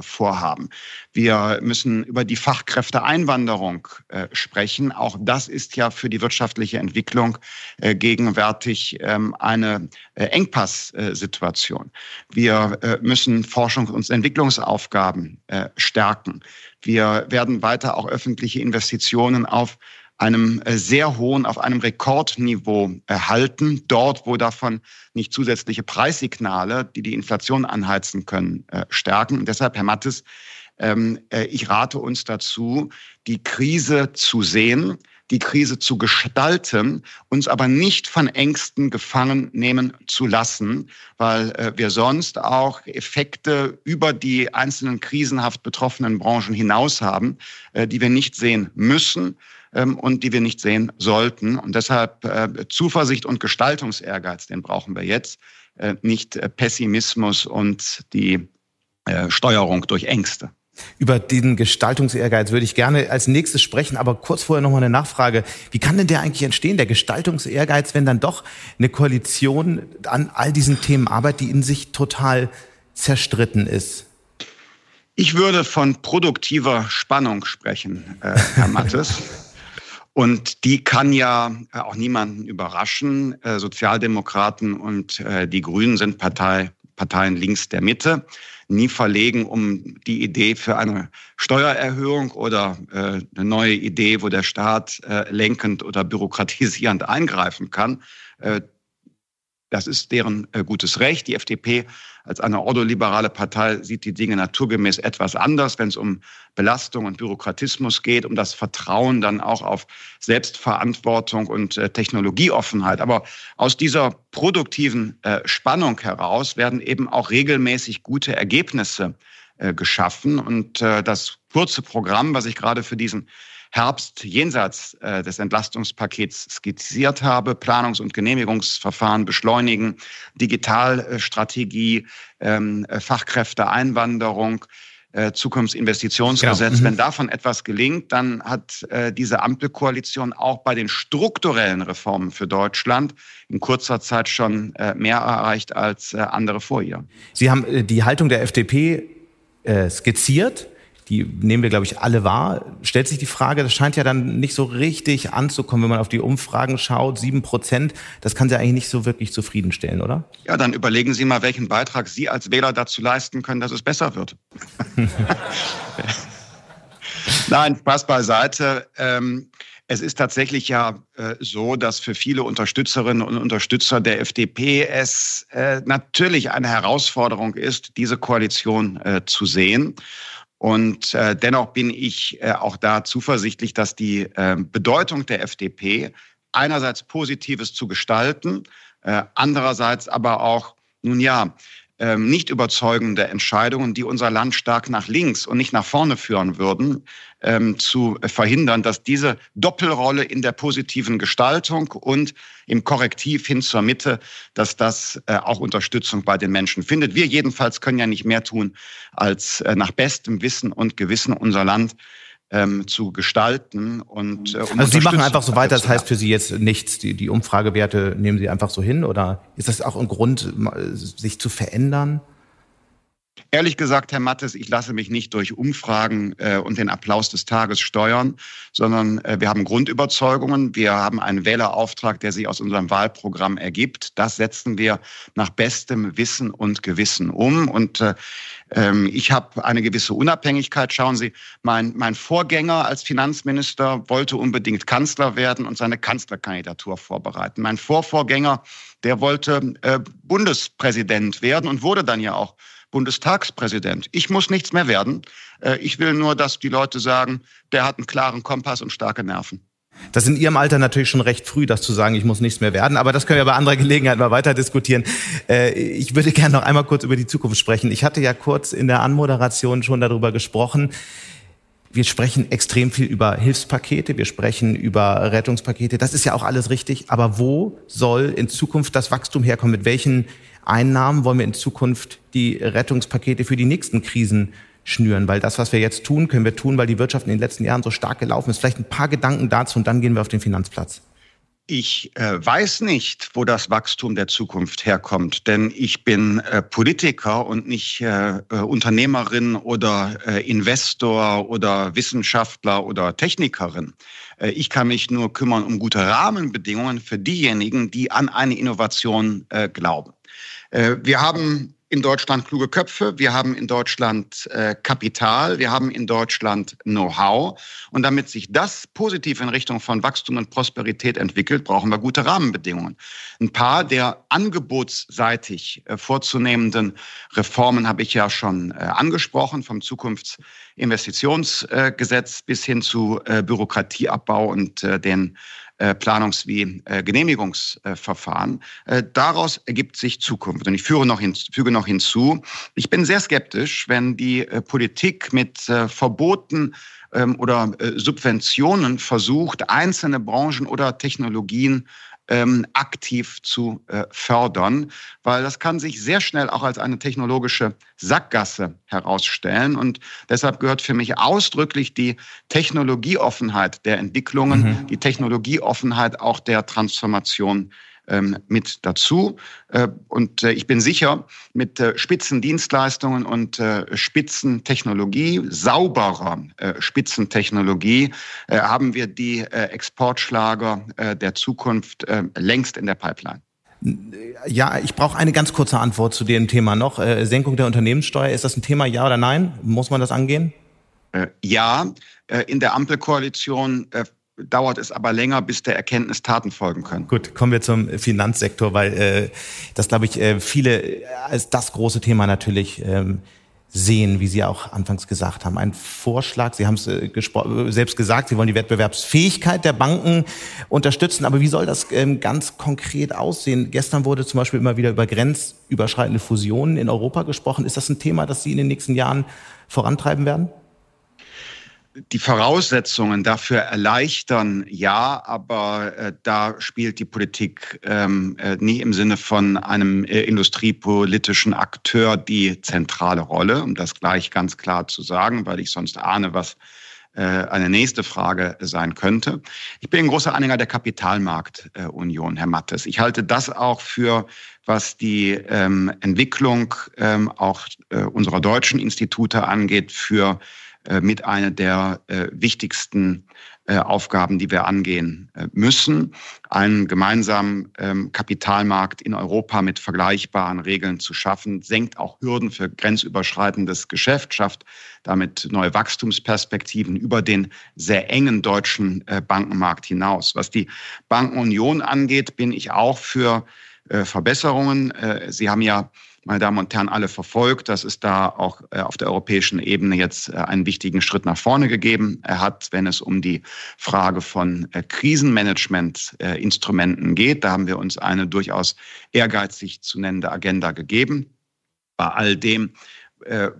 Vorhaben. Wir müssen über die Fachkräfteeinwanderung sprechen. Auch das ist ja für die wirtschaftliche Entwicklung äh, gegenwärtig ähm, eine äh, Engpasssituation. Wir äh, müssen Forschungs- und Entwicklungsaufgaben äh, stärken. Wir werden weiter auch öffentliche Investitionen auf einem äh, sehr hohen, auf einem Rekordniveau erhalten, dort, wo davon nicht zusätzliche Preissignale, die die Inflation anheizen können, äh, stärken. Und deshalb, Herr Mattes, ähm, ich rate uns dazu, die Krise zu sehen, die Krise zu gestalten, uns aber nicht von Ängsten gefangen nehmen zu lassen, weil äh, wir sonst auch Effekte über die einzelnen krisenhaft betroffenen Branchen hinaus haben, äh, die wir nicht sehen müssen und die wir nicht sehen sollten. Und deshalb äh, Zuversicht und Gestaltungsehrgeiz, den brauchen wir jetzt, äh, nicht äh, Pessimismus und die Steuerung durch Ängste. Über den Gestaltungsehrgeiz würde ich gerne als nächstes sprechen, aber kurz vorher noch mal eine Nachfrage. Wie kann denn der eigentlich entstehen, der Gestaltungsehrgeiz, wenn dann doch eine Koalition an all diesen Themen arbeitet, die in sich total zerstritten ist? Ich würde von produktiver Spannung sprechen, äh, Herr Mattes. Und die kann ja äh, auch niemanden überraschen. Äh, Sozialdemokraten und äh, die Grünen sind Partei, Parteien links der Mitte nie verlegen, um die Idee für eine Steuererhöhung oder eine neue Idee, wo der Staat lenkend oder bürokratisierend eingreifen kann. Das ist deren äh, gutes Recht. Die FDP als eine ordoliberale Partei sieht die Dinge naturgemäß etwas anders, wenn es um Belastung und Bürokratismus geht, um das Vertrauen dann auch auf Selbstverantwortung und äh, Technologieoffenheit. Aber aus dieser produktiven äh, Spannung heraus werden eben auch regelmäßig gute Ergebnisse geschaffen. Und das kurze Programm, was ich gerade für diesen Herbst jenseits äh, des Entlastungspakets skizziert habe. Planungs- und Genehmigungsverfahren beschleunigen, Digitalstrategie, ähm, äh, Fachkräfteeinwanderung, äh, Zukunftsinvestitionsgesetz. Genau. Wenn davon etwas gelingt, dann hat äh, diese Ampelkoalition auch bei den strukturellen Reformen für Deutschland in kurzer Zeit schon äh, mehr erreicht als andere vor ihr. Sie haben die Haltung der FDP skizziert die nehmen wir, glaube ich, alle wahr. Stellt sich die Frage, das scheint ja dann nicht so richtig anzukommen, wenn man auf die Umfragen schaut. Sieben Prozent, das kann Sie eigentlich nicht so wirklich zufriedenstellen, oder? Ja, dann überlegen Sie mal, welchen Beitrag Sie als Wähler dazu leisten können, dass es besser wird. Nein, Spaß beiseite. Ähm, es ist tatsächlich ja äh, so, dass für viele Unterstützerinnen und Unterstützer der FDP es äh, natürlich eine Herausforderung ist, diese Koalition äh, zu sehen. Und äh, dennoch bin ich äh, auch da zuversichtlich, dass die äh, Bedeutung der FDP einerseits Positives zu gestalten, äh, andererseits aber auch, nun ja, ähm, nicht überzeugende Entscheidungen, die unser Land stark nach links und nicht nach vorne führen würden, ähm, zu verhindern, dass diese Doppelrolle in der positiven Gestaltung und im Korrektiv hin zur Mitte, dass das äh, auch Unterstützung bei den Menschen findet. Wir jedenfalls können ja nicht mehr tun, als äh, nach bestem Wissen und Gewissen unser Land ähm, zu gestalten. Und, äh, um also Sie machen einfach so weiter, das heißt für Sie jetzt nichts, die, die Umfragewerte nehmen Sie einfach so hin oder ist das auch ein Grund, sich zu verändern? Ehrlich gesagt, Herr Mattes, ich lasse mich nicht durch Umfragen äh, und den Applaus des Tages steuern, sondern äh, wir haben Grundüberzeugungen. Wir haben einen Wählerauftrag, der sich aus unserem Wahlprogramm ergibt. Das setzen wir nach bestem Wissen und Gewissen um. Und äh, ähm, ich habe eine gewisse Unabhängigkeit. Schauen Sie, mein, mein Vorgänger als Finanzminister wollte unbedingt Kanzler werden und seine Kanzlerkandidatur vorbereiten. Mein Vorvorgänger, der wollte äh, Bundespräsident werden und wurde dann ja auch Bundestagspräsident. Ich muss nichts mehr werden. Äh, ich will nur, dass die Leute sagen, der hat einen klaren Kompass und starke Nerven. Das ist in Ihrem Alter natürlich schon recht früh, das zu sagen, ich muss nichts mehr werden. Aber das können wir bei anderer Gelegenheit mal weiter diskutieren. Äh, ich würde gerne noch einmal kurz über die Zukunft sprechen. Ich hatte ja kurz in der Anmoderation schon darüber gesprochen. Wir sprechen extrem viel über Hilfspakete, wir sprechen über Rettungspakete. Das ist ja auch alles richtig. Aber wo soll in Zukunft das Wachstum herkommen? Mit welchen Einnahmen wollen wir in Zukunft die Rettungspakete für die nächsten Krisen schnüren, weil das, was wir jetzt tun, können wir tun, weil die Wirtschaft in den letzten Jahren so stark gelaufen ist. Vielleicht ein paar Gedanken dazu und dann gehen wir auf den Finanzplatz. Ich äh, weiß nicht, wo das Wachstum der Zukunft herkommt, denn ich bin äh, Politiker und nicht äh, äh Unternehmerin oder äh, Investor oder Wissenschaftler oder Technikerin. Äh, ich kann mich nur kümmern um gute Rahmenbedingungen für diejenigen, die an eine Innovation glauben. Wir haben in Deutschland kluge Köpfe, wir haben in Deutschland äh, Kapital, wir haben in Deutschland Know-how. Und damit sich das positiv in Richtung von Wachstum und Prosperität entwickelt, brauchen wir gute Rahmenbedingungen. Ein paar der angebotsseitig äh, vorzunehmenden Reformen habe ich ja schon äh, angesprochen, vom Zukunftsinvestitionsgesetz bis hin zu äh, Bürokratieabbau und äh, den äh, Planungs- wie äh, Genehmigungsverfahren. Äh, daraus ergibt sich Zukunft. Und ich führe noch hin, füge noch hinzu, ich bin sehr skeptisch, wenn die Politik mit Verboten ähm, oder Subventionen versucht, einzelne Branchen oder Technologien ähm, aktiv zu äh, fördern, weil das kann sich sehr schnell auch als eine technologische Sackgasse herausstellen. Und deshalb gehört für mich ausdrücklich die Technologieoffenheit der Entwicklungen, mhm. die Technologieoffenheit auch der Transformation ähm, mit dazu. Äh, und äh, ich bin sicher, mit äh, Spitzendienstleistungen und Spitzentechnologie, sauberer Spitzentechnologie, haben wir die Exportschlager der Zukunft längst in der Pipeline. Ja, ich brauche eine ganz kurze Antwort zu dem Thema noch. Senkung der Unternehmenssteuer, ist das ein Thema, ja oder nein? Muss man das angehen? Ja, in der Ampelkoalition dauert es aber länger, bis der Erkenntnis Taten folgen können. Gut, kommen wir zum Finanzsektor, weil äh, das, glaube ich, äh, viele als das große Thema natürlich ähm, sehen, wie Sie auch anfangs gesagt haben. Ein Vorschlag, Sie haben es äh, selbst gesagt, Sie wollen die Wettbewerbsfähigkeit der Banken unterstützen, aber wie soll das ähm, ganz konkret aussehen? Gestern wurde zum Beispiel immer wieder über grenzüberschreitende Fusionen in Europa gesprochen. Ist das ein Thema, das Sie in den nächsten Jahren vorantreiben werden? Die Voraussetzungen dafür erleichtern, ja, aber äh, da spielt die Politik ähm, äh, nie im Sinne von einem äh, industriepolitischen Akteur die zentrale Rolle, um das gleich ganz klar zu sagen, weil ich sonst ahne, was äh, eine nächste Frage sein könnte. Ich bin ein großer Anhänger der Kapitalmarktunion, Herr Mattes. Ich halte das auch für was die ähm, Entwicklung ähm, auch äh, unserer deutschen Institute angeht, für mit einer der äh, wichtigsten äh, Aufgaben, die wir angehen müssen, einen gemeinsamen ähm, Kapitalmarkt in Europa mit vergleichbaren Regeln zu schaffen, senkt auch Hürden für grenzüberschreitendes Geschäft, schafft damit neue Wachstumsperspektiven über den sehr engen deutschen Bankenmarkt hinaus. Was die Bankenunion angeht, bin ich auch für Verbesserungen. Sie haben ja meine Damen und Herren, alle verfolgt, dass es da auch äh, auf der europäischen Ebene jetzt äh, einen wichtigen Schritt nach vorne gegeben hat, wenn es um die Frage von äh, Krisenmanagement-Instrumenten geht. Da haben wir uns eine durchaus ehrgeizig zu nennende Agenda gegeben. Bei all dem,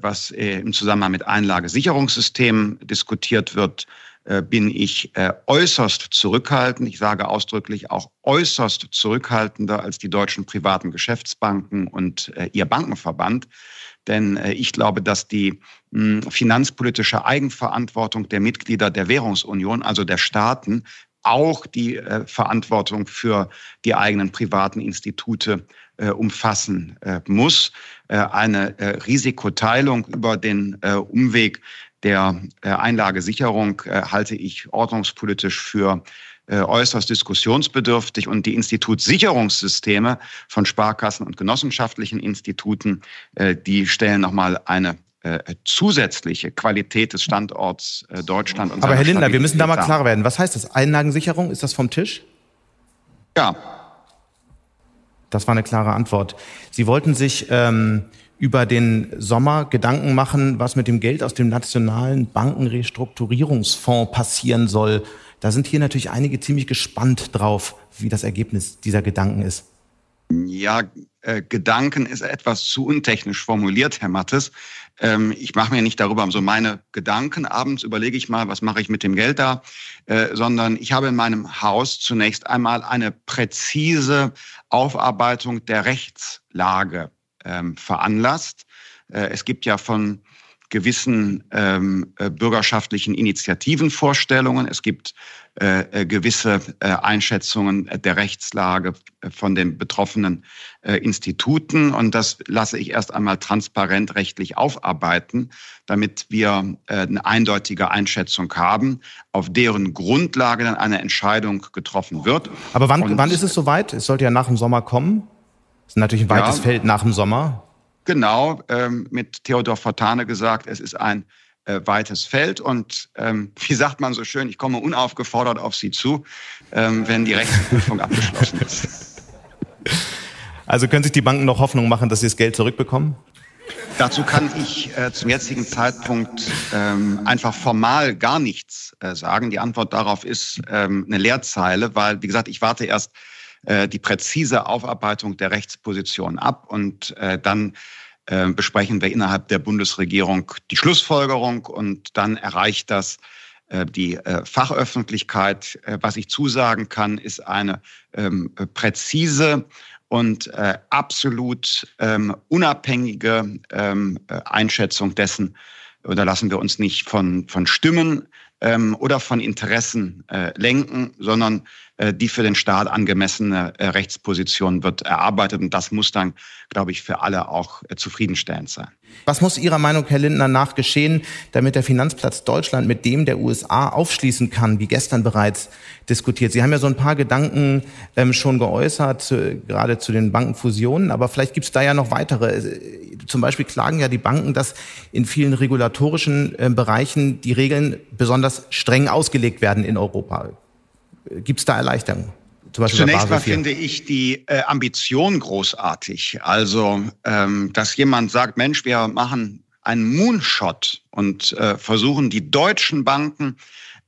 was im Zusammenhang mit Einlagesicherungssystemen diskutiert wird, bin ich äh, äußerst zurückhaltend. Ich sage ausdrücklich auch äußerst zurückhaltender als die deutschen privaten Geschäftsbanken und äh, ihr Bankenverband. Denn äh, ich glaube, dass die hm, finanzpolitische Eigenverantwortung der Mitglieder der Währungsunion, also der Staaten, auch die äh, Verantwortung für die eigenen privaten Institute äh, umfassen äh, muss. Äh, eine äh, Risikoteilung über den äh, Umweg der Einlagesicherung halte ich ordnungspolitisch für äußerst diskussionsbedürftig und die Institutssicherungssysteme von Sparkassen und genossenschaftlichen Instituten, die stellen nochmal eine zusätzliche Qualität des Standorts Deutschland. Und Aber Herr Lindner, wir müssen da mal klar werden. Was heißt das? Einlagensicherung, ist das vom Tisch? Ja, das war eine klare Antwort. Sie wollten sich ähm, über den Sommer Gedanken machen, was mit dem Geld aus dem Nationalen Bankenrestrukturierungsfonds passieren soll. Da sind hier natürlich einige ziemlich gespannt drauf, wie das Ergebnis dieser Gedanken ist. Ja, äh, Gedanken ist etwas zu untechnisch formuliert, Herr Mattes. Ähm, ich mache mir nicht darüber so meine Gedanken. Abends überlege ich mal, was mache ich mit dem Geld da, äh, sondern ich habe in meinem Haus zunächst einmal eine präzise Aufarbeitung der Rechtslage ähm, veranlasst. Äh, es gibt ja von gewissen ähm, äh, bürgerschaftlichen Initiativenvorstellungen. Es gibt äh, äh, gewisse äh, Einschätzungen der Rechtslage von den betroffenen äh, Instituten. Und das lasse ich erst einmal transparent rechtlich aufarbeiten, damit wir äh, eine eindeutige Einschätzung haben, auf deren Grundlage dann eine Entscheidung getroffen wird. Aber wann, wann ist es soweit? Es sollte ja nach dem Sommer kommen. Das ist natürlich ein weites ja, Feld nach dem Sommer. Genau, ähm, mit Theodor Fontane gesagt, es ist ein äh, weites Feld und ähm, wie sagt man so schön, ich komme unaufgefordert auf Sie zu, ähm, wenn die Rechtsprüfung abgeschlossen ist. Also können sich die Banken noch Hoffnung machen, dass sie das Geld zurückbekommen? Dazu kann ich äh, zum jetzigen Zeitpunkt ähm, einfach formal gar nichts äh, sagen. Die Antwort darauf ist ähm, eine Leerzeile, weil, wie gesagt, ich warte erst die präzise Aufarbeitung der Rechtsposition ab und äh, dann äh, besprechen wir innerhalb der Bundesregierung die Schlussfolgerung und dann erreicht das äh, die äh, Fachöffentlichkeit. Was ich zusagen kann, ist eine ähm, präzise und absolut ähm, unabhängige ähm, Einschätzung dessen, oder lassen wir uns nicht von, von Stimmen oder von Interessen lenken, sondern äh, die für den Staat angemessene äh, Rechtsposition wird erarbeitet. Und das muss dann, glaube ich, für alle auch äh, zufriedenstellend sein. Was muss Ihrer Meinung, Herr Lindner, nach geschehen, damit der Finanzplatz Deutschland mit dem der USA aufschließen kann, wie gestern bereits diskutiert? Sie haben ja so ein paar Gedanken ähm, schon geäußert, gerade zu den Bankenfusionen, aber vielleicht gibt es da ja noch weitere. Zum Beispiel klagen ja die Banken, dass in vielen regulatorischen äh, Bereichen die Regeln besonders streng ausgelegt werden in Europa. Gibt es da Erleichterungen? Zunächst mal finde ich die äh, Ambition großartig. Also, ähm, dass jemand sagt, Mensch, wir machen einen Moonshot und äh, versuchen die deutschen Banken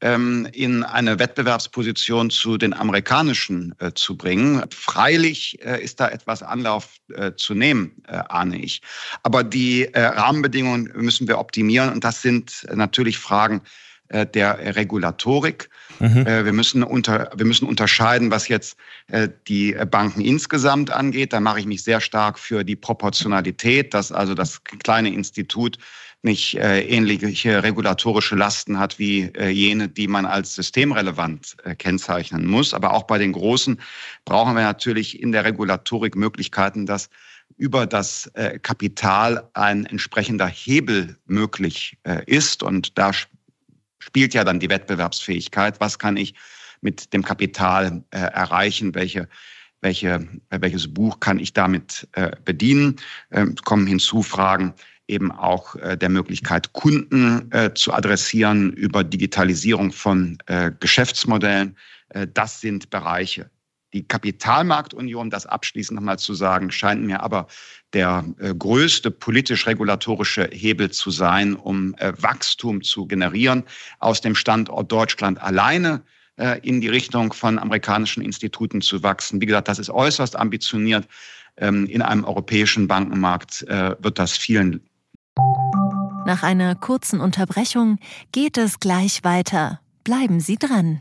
ähm, in eine Wettbewerbsposition zu den amerikanischen äh, zu bringen. Freilich äh, ist da etwas Anlauf äh, zu nehmen, äh, ahne ich. Aber die äh, Rahmenbedingungen müssen wir optimieren und das sind natürlich Fragen der Regulatorik. Mhm. Äh, wir, müssen unter, wir müssen unterscheiden, was jetzt äh, die Banken insgesamt angeht. Da mache ich mich sehr stark für die Proportionalität, dass also das kleine Institut nicht ähnliche regulatorische Lasten hat wie jene, die man als systemrelevant kennzeichnen muss. Aber auch bei den Großen brauchen wir natürlich in der Regulatorik Möglichkeiten, dass über das Kapital ein entsprechender Hebel möglich ist. Und da spielt ja dann die Wettbewerbsfähigkeit. Was kann ich mit dem Kapital äh, erreichen? Welche, welche, welches Buch kann ich damit äh, bedienen? Ähm, kommen hinzu Fragen eben auch äh, der Möglichkeit, Kunden äh, zu adressieren über Digitalisierung von äh, Geschäftsmodellen. Äh, das sind Bereiche, die Kapitalmarktunion, das abschließend nochmal zu sagen, scheint mir aber der äh, größte politisch-regulatorische Hebel zu sein, um äh, Wachstum zu generieren aus dem Standort Deutschland alleine äh, in die Richtung von amerikanischen Instituten zu wachsen. Wie gesagt, das ist äußerst ambitioniert. Ähm, in einem europäischen Bankenmarkt wird das vielen. Nach einer kurzen Unterbrechung geht es gleich weiter. Bleiben Sie dran.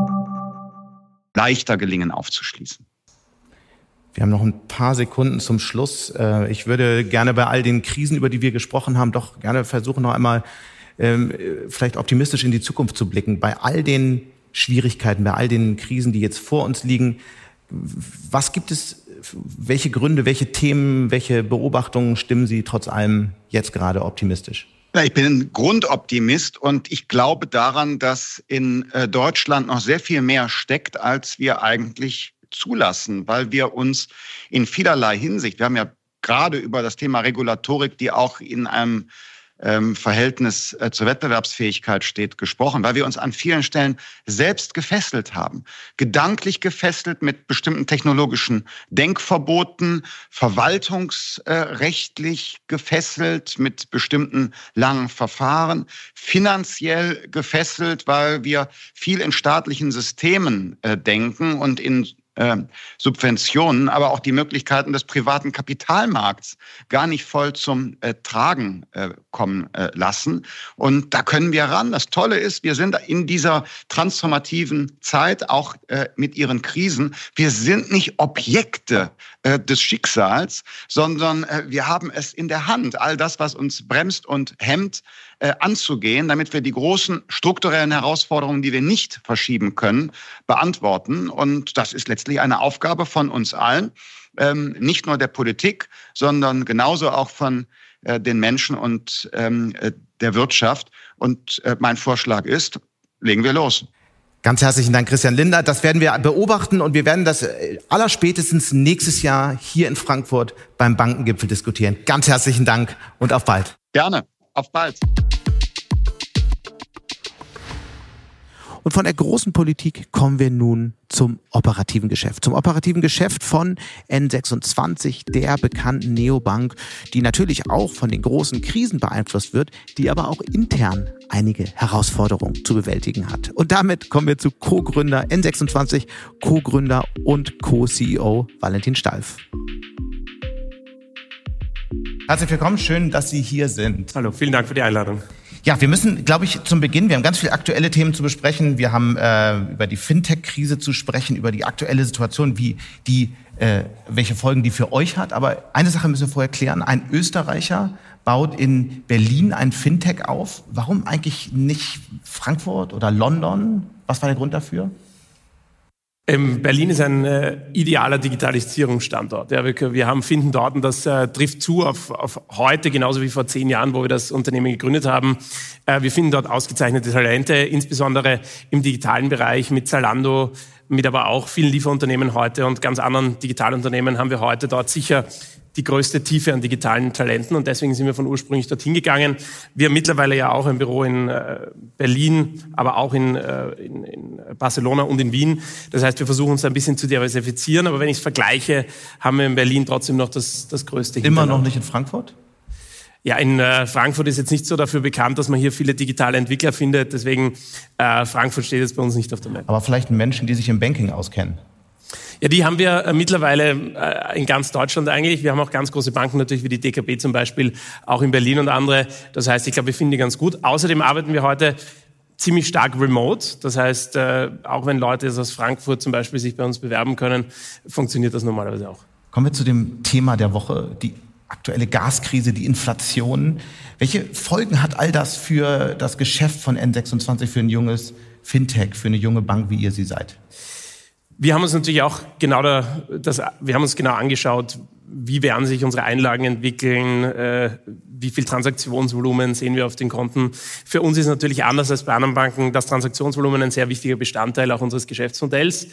Leichter gelingen aufzuschließen. Wir haben noch ein paar Sekunden zum Schluss. Äh, ich würde gerne bei all den Krisen, über die wir gesprochen haben, doch gerne versuchen, noch einmal ähm, vielleicht optimistisch in die Zukunft zu blicken. Bei all den Schwierigkeiten, bei all den Krisen, die jetzt vor uns liegen, was gibt es, welche Gründe, welche Themen, welche Beobachtungen stimmen Sie trotz allem jetzt gerade optimistisch? Ich bin ein Grundoptimist und ich glaube daran, dass in äh, Deutschland noch sehr viel mehr steckt, als wir eigentlich zulassen, weil wir uns in vielerlei Hinsicht, wir haben ja gerade über das Thema Regulatorik, die auch in einem ähm, Verhältnis äh, zur Wettbewerbsfähigkeit steht, gesprochen, weil wir uns an vielen Stellen selbst gefesselt haben. Gedanklich gefesselt mit bestimmten technologischen Denkverboten, verwaltungsrechtlich gefesselt mit bestimmten langen Verfahren, finanziell gefesselt, weil wir viel in staatlichen Systemen äh, denken und in äh, Subventionen, aber auch die Möglichkeiten des privaten Kapitalmarkts gar nicht voll zum äh, Tragen äh, kommen äh, lassen. Und da können wir ran. Das Tolle ist, wir sind in dieser transformativen Zeit, auch äh, mit ihren Krisen, wir sind nicht Objekte äh, des Schicksals, sondern wir haben es in der Hand. All das, was uns bremst und hemmt, äh, anzugehen, damit wir die großen strukturellen Herausforderungen, die wir nicht verschieben können, beantworten. Und das ist letztlich eine Aufgabe von uns allen, ähm, nicht nur der Politik, sondern genauso auch von äh, den Menschen und ähm, äh, der Wirtschaft. Und äh, mein Vorschlag ist, legen wir los. Ganz herzlichen Dank, Christian Linder. Das werden wir beobachten und wir werden das allerspätestens nächstes Jahr hier in Frankfurt beim Bankengipfel diskutieren. Ganz herzlichen Dank und auf bald. Gerne. Auf bald. Und von der großen Politik kommen wir nun zum operativen Geschäft. Zum operativen Geschäft von N26, der bekannten Neobank, die natürlich auch von den großen Krisen beeinflusst wird, die aber auch intern einige Herausforderungen zu bewältigen hat. Und damit kommen wir zu Co-Gründer N26, Co-Gründer und Co-CEO Valentin Stalf. Herzlich willkommen, schön, dass Sie hier sind. Hallo, vielen Dank für die Einladung. Ja, wir müssen, glaube ich, zum Beginn, wir haben ganz viele aktuelle Themen zu besprechen. Wir haben äh, über die Fintech-Krise zu sprechen, über die aktuelle Situation, wie die, äh, welche Folgen die für euch hat. Aber eine Sache müssen wir vorher klären. Ein Österreicher baut in Berlin ein Fintech auf. Warum eigentlich nicht Frankfurt oder London? Was war der Grund dafür? Ähm, Berlin ist ein äh, idealer Digitalisierungsstandort. Ja, wir, wir, haben finden dort, und das äh, trifft zu auf, auf, heute, genauso wie vor zehn Jahren, wo wir das Unternehmen gegründet haben. Äh, wir finden dort ausgezeichnete Talente, insbesondere im digitalen Bereich mit Zalando, mit aber auch vielen Lieferunternehmen heute und ganz anderen Digitalunternehmen haben wir heute dort sicher die größte Tiefe an digitalen Talenten und deswegen sind wir von ursprünglich dorthin gegangen. Wir haben mittlerweile ja auch ein Büro in äh, Berlin, aber auch in, äh, in, in, Barcelona und in Wien. Das heißt, wir versuchen uns ein bisschen zu diversifizieren, aber wenn ich es vergleiche, haben wir in Berlin trotzdem noch das, das größte. Immer noch nicht in Frankfurt? Ja, in äh, Frankfurt ist jetzt nicht so dafür bekannt, dass man hier viele digitale Entwickler findet. Deswegen äh, Frankfurt steht jetzt bei uns nicht auf der Map. Aber vielleicht Menschen, die sich im Banking auskennen. Ja, die haben wir äh, mittlerweile äh, in ganz Deutschland eigentlich. Wir haben auch ganz große Banken natürlich wie die DKB zum Beispiel, auch in Berlin und andere. Das heißt, ich glaube, wir finden die ganz gut. Außerdem arbeiten wir heute ziemlich stark remote. Das heißt, äh, auch wenn Leute aus Frankfurt zum Beispiel sich bei uns bewerben können, funktioniert das normalerweise auch. Kommen wir zu dem Thema der Woche, die aktuelle Gaskrise, die Inflation. Welche Folgen hat all das für das Geschäft von N26, für ein junges Fintech, für eine junge Bank, wie ihr sie seid? Wir haben uns natürlich auch genau da, das, wir haben uns genau angeschaut, wie werden sich unsere Einlagen entwickeln, äh, wie viel Transaktionsvolumen sehen wir auf den Konten. Für uns ist natürlich anders als bei anderen Banken das Transaktionsvolumen ein sehr wichtiger Bestandteil auch unseres Geschäftsmodells.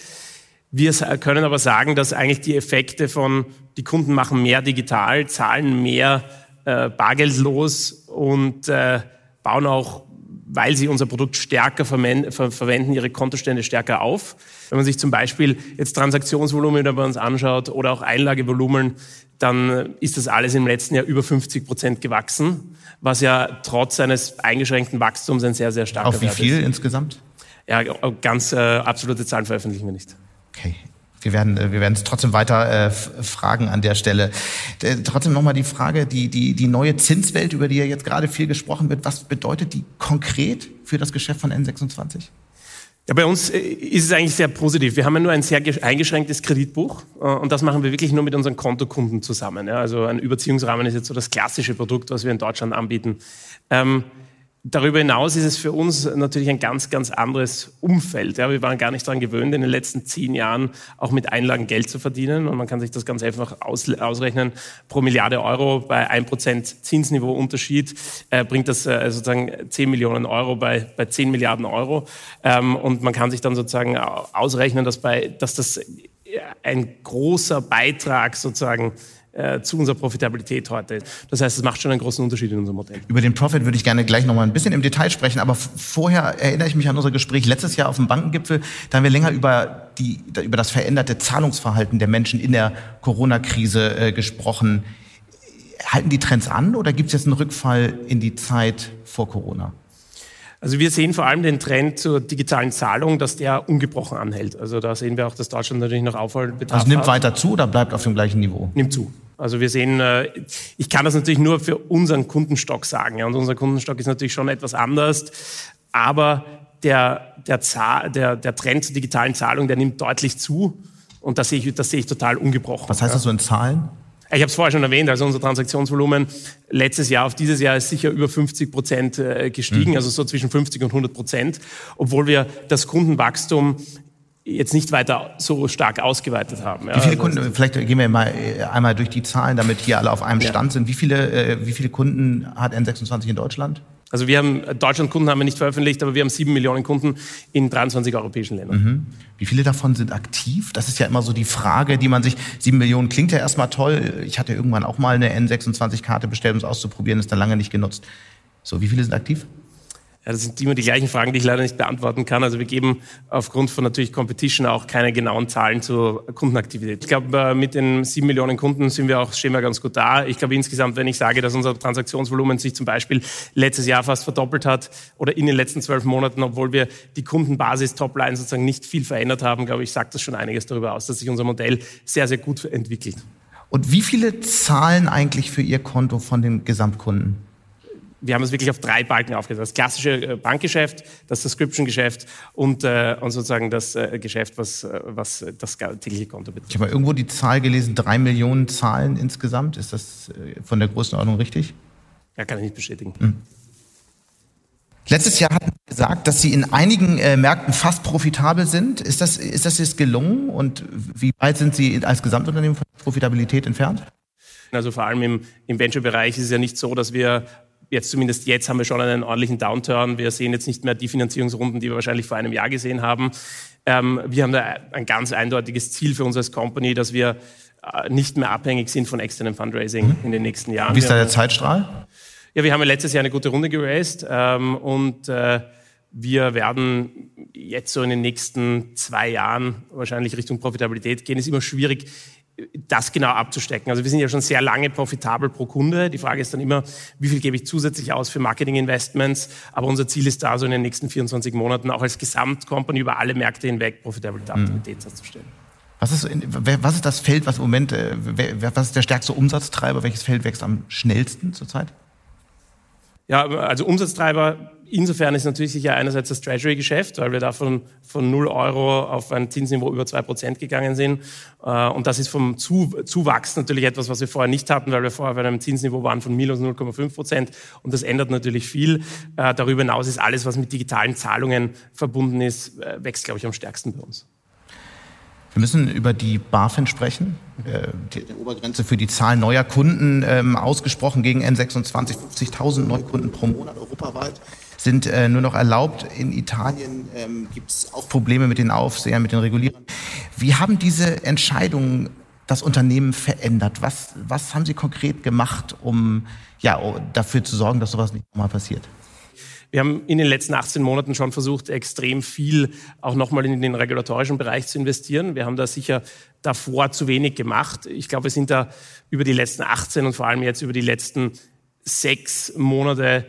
Wir können aber sagen, dass eigentlich die Effekte von, die Kunden machen mehr digital, zahlen mehr äh, bargeldlos und äh, bauen auch weil sie unser Produkt stärker verwenden, ihre Kontostände stärker auf. Wenn man sich zum Beispiel jetzt Transaktionsvolumen bei uns anschaut oder auch Einlagevolumen, dann ist das alles im letzten Jahr über 50 Prozent gewachsen, was ja trotz eines eingeschränkten Wachstums ein sehr, sehr starker Auf wie viel ist. insgesamt? Ja, ganz äh, absolute Zahlen veröffentlichen wir nicht. Okay. Wir werden, äh, wir werden es trotzdem weiter äh, fragen an der Stelle. Äh, trotzdem nochmal die Frage, die, die, die neue Zinswelt, über die ja jetzt gerade viel gesprochen wird, was bedeutet die konkret für das Geschäft von N26? Ja, bei uns äh, ist es eigentlich sehr positiv. Wir haben ja nur ein sehr eingeschränktes Kreditbuch äh, und das machen wir wirklich nur mit unseren Kontokunden zusammen. Also ein Überziehungsrahmen ist jetzt so das klassische Produkt, was wir in Deutschland anbieten. Ähm, Darüber hinaus ist es für uns natürlich ein ganz, ganz anderes Umfeld. Ja, wir waren gar nicht daran gewöhnt, in den letzten zehn Jahren auch mit Einlagen Geld zu verdienen. Und man kann sich das ganz einfach aus, ausrechnen. Pro Milliarde Euro bei 1% Zinsniveau Unterschied äh, bringt das äh, sozusagen 10 Millionen Euro bei, bei 10 Milliarden Euro. Ähm, und man kann sich dann sozusagen ausrechnen, dass, bei, dass das ein großer Beitrag sozusagen äh, zu unserer Profitabilität heute. Das heißt, es macht schon einen großen Unterschied in unserem Modell. Über den Profit würde ich gerne gleich noch mal ein bisschen im Detail sprechen, aber vorher erinnere ich mich an unser Gespräch letztes Jahr auf dem Bankengipfel. Da haben wir länger über, die, über das veränderte Zahlungsverhalten der Menschen in der Corona-Krise äh, gesprochen. Halten die Trends an oder gibt es jetzt einen Rückfall in die Zeit vor Corona? Also wir sehen vor allem den Trend zur digitalen Zahlung, dass der ungebrochen anhält. Also da sehen wir auch, dass Deutschland natürlich noch Aufholbedarf Also nimmt hat. weiter zu oder bleibt auf dem gleichen Niveau? Nimmt zu. Also wir sehen, äh, ich kann das natürlich nur für unseren Kundenstock sagen. Und unser Kundenstock ist natürlich schon etwas anders. Aber der, der, der, der Trend zur digitalen Zahlung, der nimmt deutlich zu. Und das sehe ich, das sehe ich total ungebrochen. Was heißt das so in Zahlen? Ich habe es vorher schon erwähnt, also unser Transaktionsvolumen letztes Jahr auf dieses Jahr ist sicher über 50 Prozent äh, gestiegen, mhm. also so zwischen 50 und 100 Prozent, obwohl wir das Kundenwachstum jetzt nicht weiter so stark ausgeweitet haben. Wie viele also Kunden, vielleicht gehen wir mal äh, einmal durch die Zahlen, damit hier alle auf einem Stand sind. Wie viele, äh, wie viele Kunden hat N26 in Deutschland? Also wir haben, Deutschland-Kunden haben wir nicht veröffentlicht, aber wir haben sieben Millionen Kunden in 23 europäischen Ländern. Mhm. Wie viele davon sind aktiv? Das ist ja immer so die Frage, die man sich, sieben Millionen klingt ja erstmal toll. Ich hatte irgendwann auch mal eine N26-Karte bestellt, um es auszuprobieren, ist dann lange nicht genutzt. So, wie viele sind aktiv? Ja, das sind immer die gleichen Fragen, die ich leider nicht beantworten kann. Also wir geben aufgrund von natürlich Competition auch keine genauen Zahlen zur Kundenaktivität. Ich glaube, äh, mit den sieben Millionen Kunden sind wir auch, wir ganz gut da. Ich glaube insgesamt, wenn ich sage, dass unser Transaktionsvolumen sich zum Beispiel letztes Jahr fast verdoppelt hat oder in den letzten zwölf Monaten, obwohl wir die Kundenbasis Topline sozusagen nicht viel verändert haben, glaube ich, sagt das schon einiges darüber aus, dass sich unser Modell sehr, sehr gut entwickelt. Und wie viele zahlen eigentlich für Ihr Konto von den Gesamtkunden? Wir haben es wirklich auf drei Balken aufgeteilt. Das klassische äh, Bankgeschäft, das Subscription-Geschäft und, äh, und sozusagen das äh, Geschäft, was, äh, was das tägliche Konto betrifft. Ich habe irgendwo die Zahl gelesen, drei Millionen Zahlen insgesamt. Ist das äh, von der Größenordnung richtig? Ja, kann ich nicht bestätigen. Hm. Letztes Jahr hatten Sie gesagt, dass Sie in einigen äh, Märkten fast profitabel sind. Ist das, ist das jetzt gelungen? Und wie weit sind Sie als Gesamtunternehmen von Profitabilität entfernt? Also vor allem im, im Venture-Bereich ist es ja nicht so, dass wir jetzt zumindest jetzt haben wir schon einen ordentlichen Downturn. Wir sehen jetzt nicht mehr die Finanzierungsrunden, die wir wahrscheinlich vor einem Jahr gesehen haben. Ähm, wir haben da ein ganz eindeutiges Ziel für uns als Company, dass wir äh, nicht mehr abhängig sind von externem Fundraising mhm. in den nächsten Jahren. Wie ist da der Zeitstrahl? Ja, wir haben ja letztes Jahr eine gute Runde geraced ähm, und äh, wir werden jetzt so in den nächsten zwei Jahren wahrscheinlich Richtung Profitabilität gehen. Ist immer schwierig, das genau abzustecken. Also wir sind ja schon sehr lange profitabel pro Kunde. Die Frage ist dann immer, wie viel gebe ich zusätzlich aus für Marketing-Investments? Aber unser Ziel ist da, so in den nächsten 24 Monaten auch als Gesamtcompany über alle Märkte hinweg Profitabilität mhm. herzustellen. Was ist, was ist das Feld, was im Moment, äh, was ist der stärkste Umsatztreiber? Welches Feld wächst am schnellsten zurzeit? Ja, also Umsatztreiber Insofern ist natürlich sicher einerseits das Treasury-Geschäft, weil wir davon von 0 Euro auf ein Zinsniveau über 2 Prozent gegangen sind. Äh, und das ist vom Zuwachs natürlich etwas, was wir vorher nicht hatten, weil wir vorher bei einem Zinsniveau waren von minus 0,5 Prozent. Und das ändert natürlich viel. Äh, darüber hinaus ist alles, was mit digitalen Zahlungen verbunden ist, äh, wächst, glaube ich, am stärksten bei uns. Wir müssen über die BaFin sprechen. Die Obergrenze für die Zahl neuer Kunden ähm, ausgesprochen gegen N26, 50.000 Neukunden pro Monat europaweit sind äh, nur noch erlaubt. In Italien ähm, gibt es auch Probleme mit den Aufsehern, mit den Regulierern. Wie haben diese Entscheidungen das Unternehmen verändert? Was, was haben Sie konkret gemacht, um ja, dafür zu sorgen, dass sowas nicht nochmal passiert? Wir haben in den letzten 18 Monaten schon versucht, extrem viel auch nochmal in den regulatorischen Bereich zu investieren. Wir haben da sicher davor zu wenig gemacht. Ich glaube, wir sind da über die letzten 18 und vor allem jetzt über die letzten sechs Monate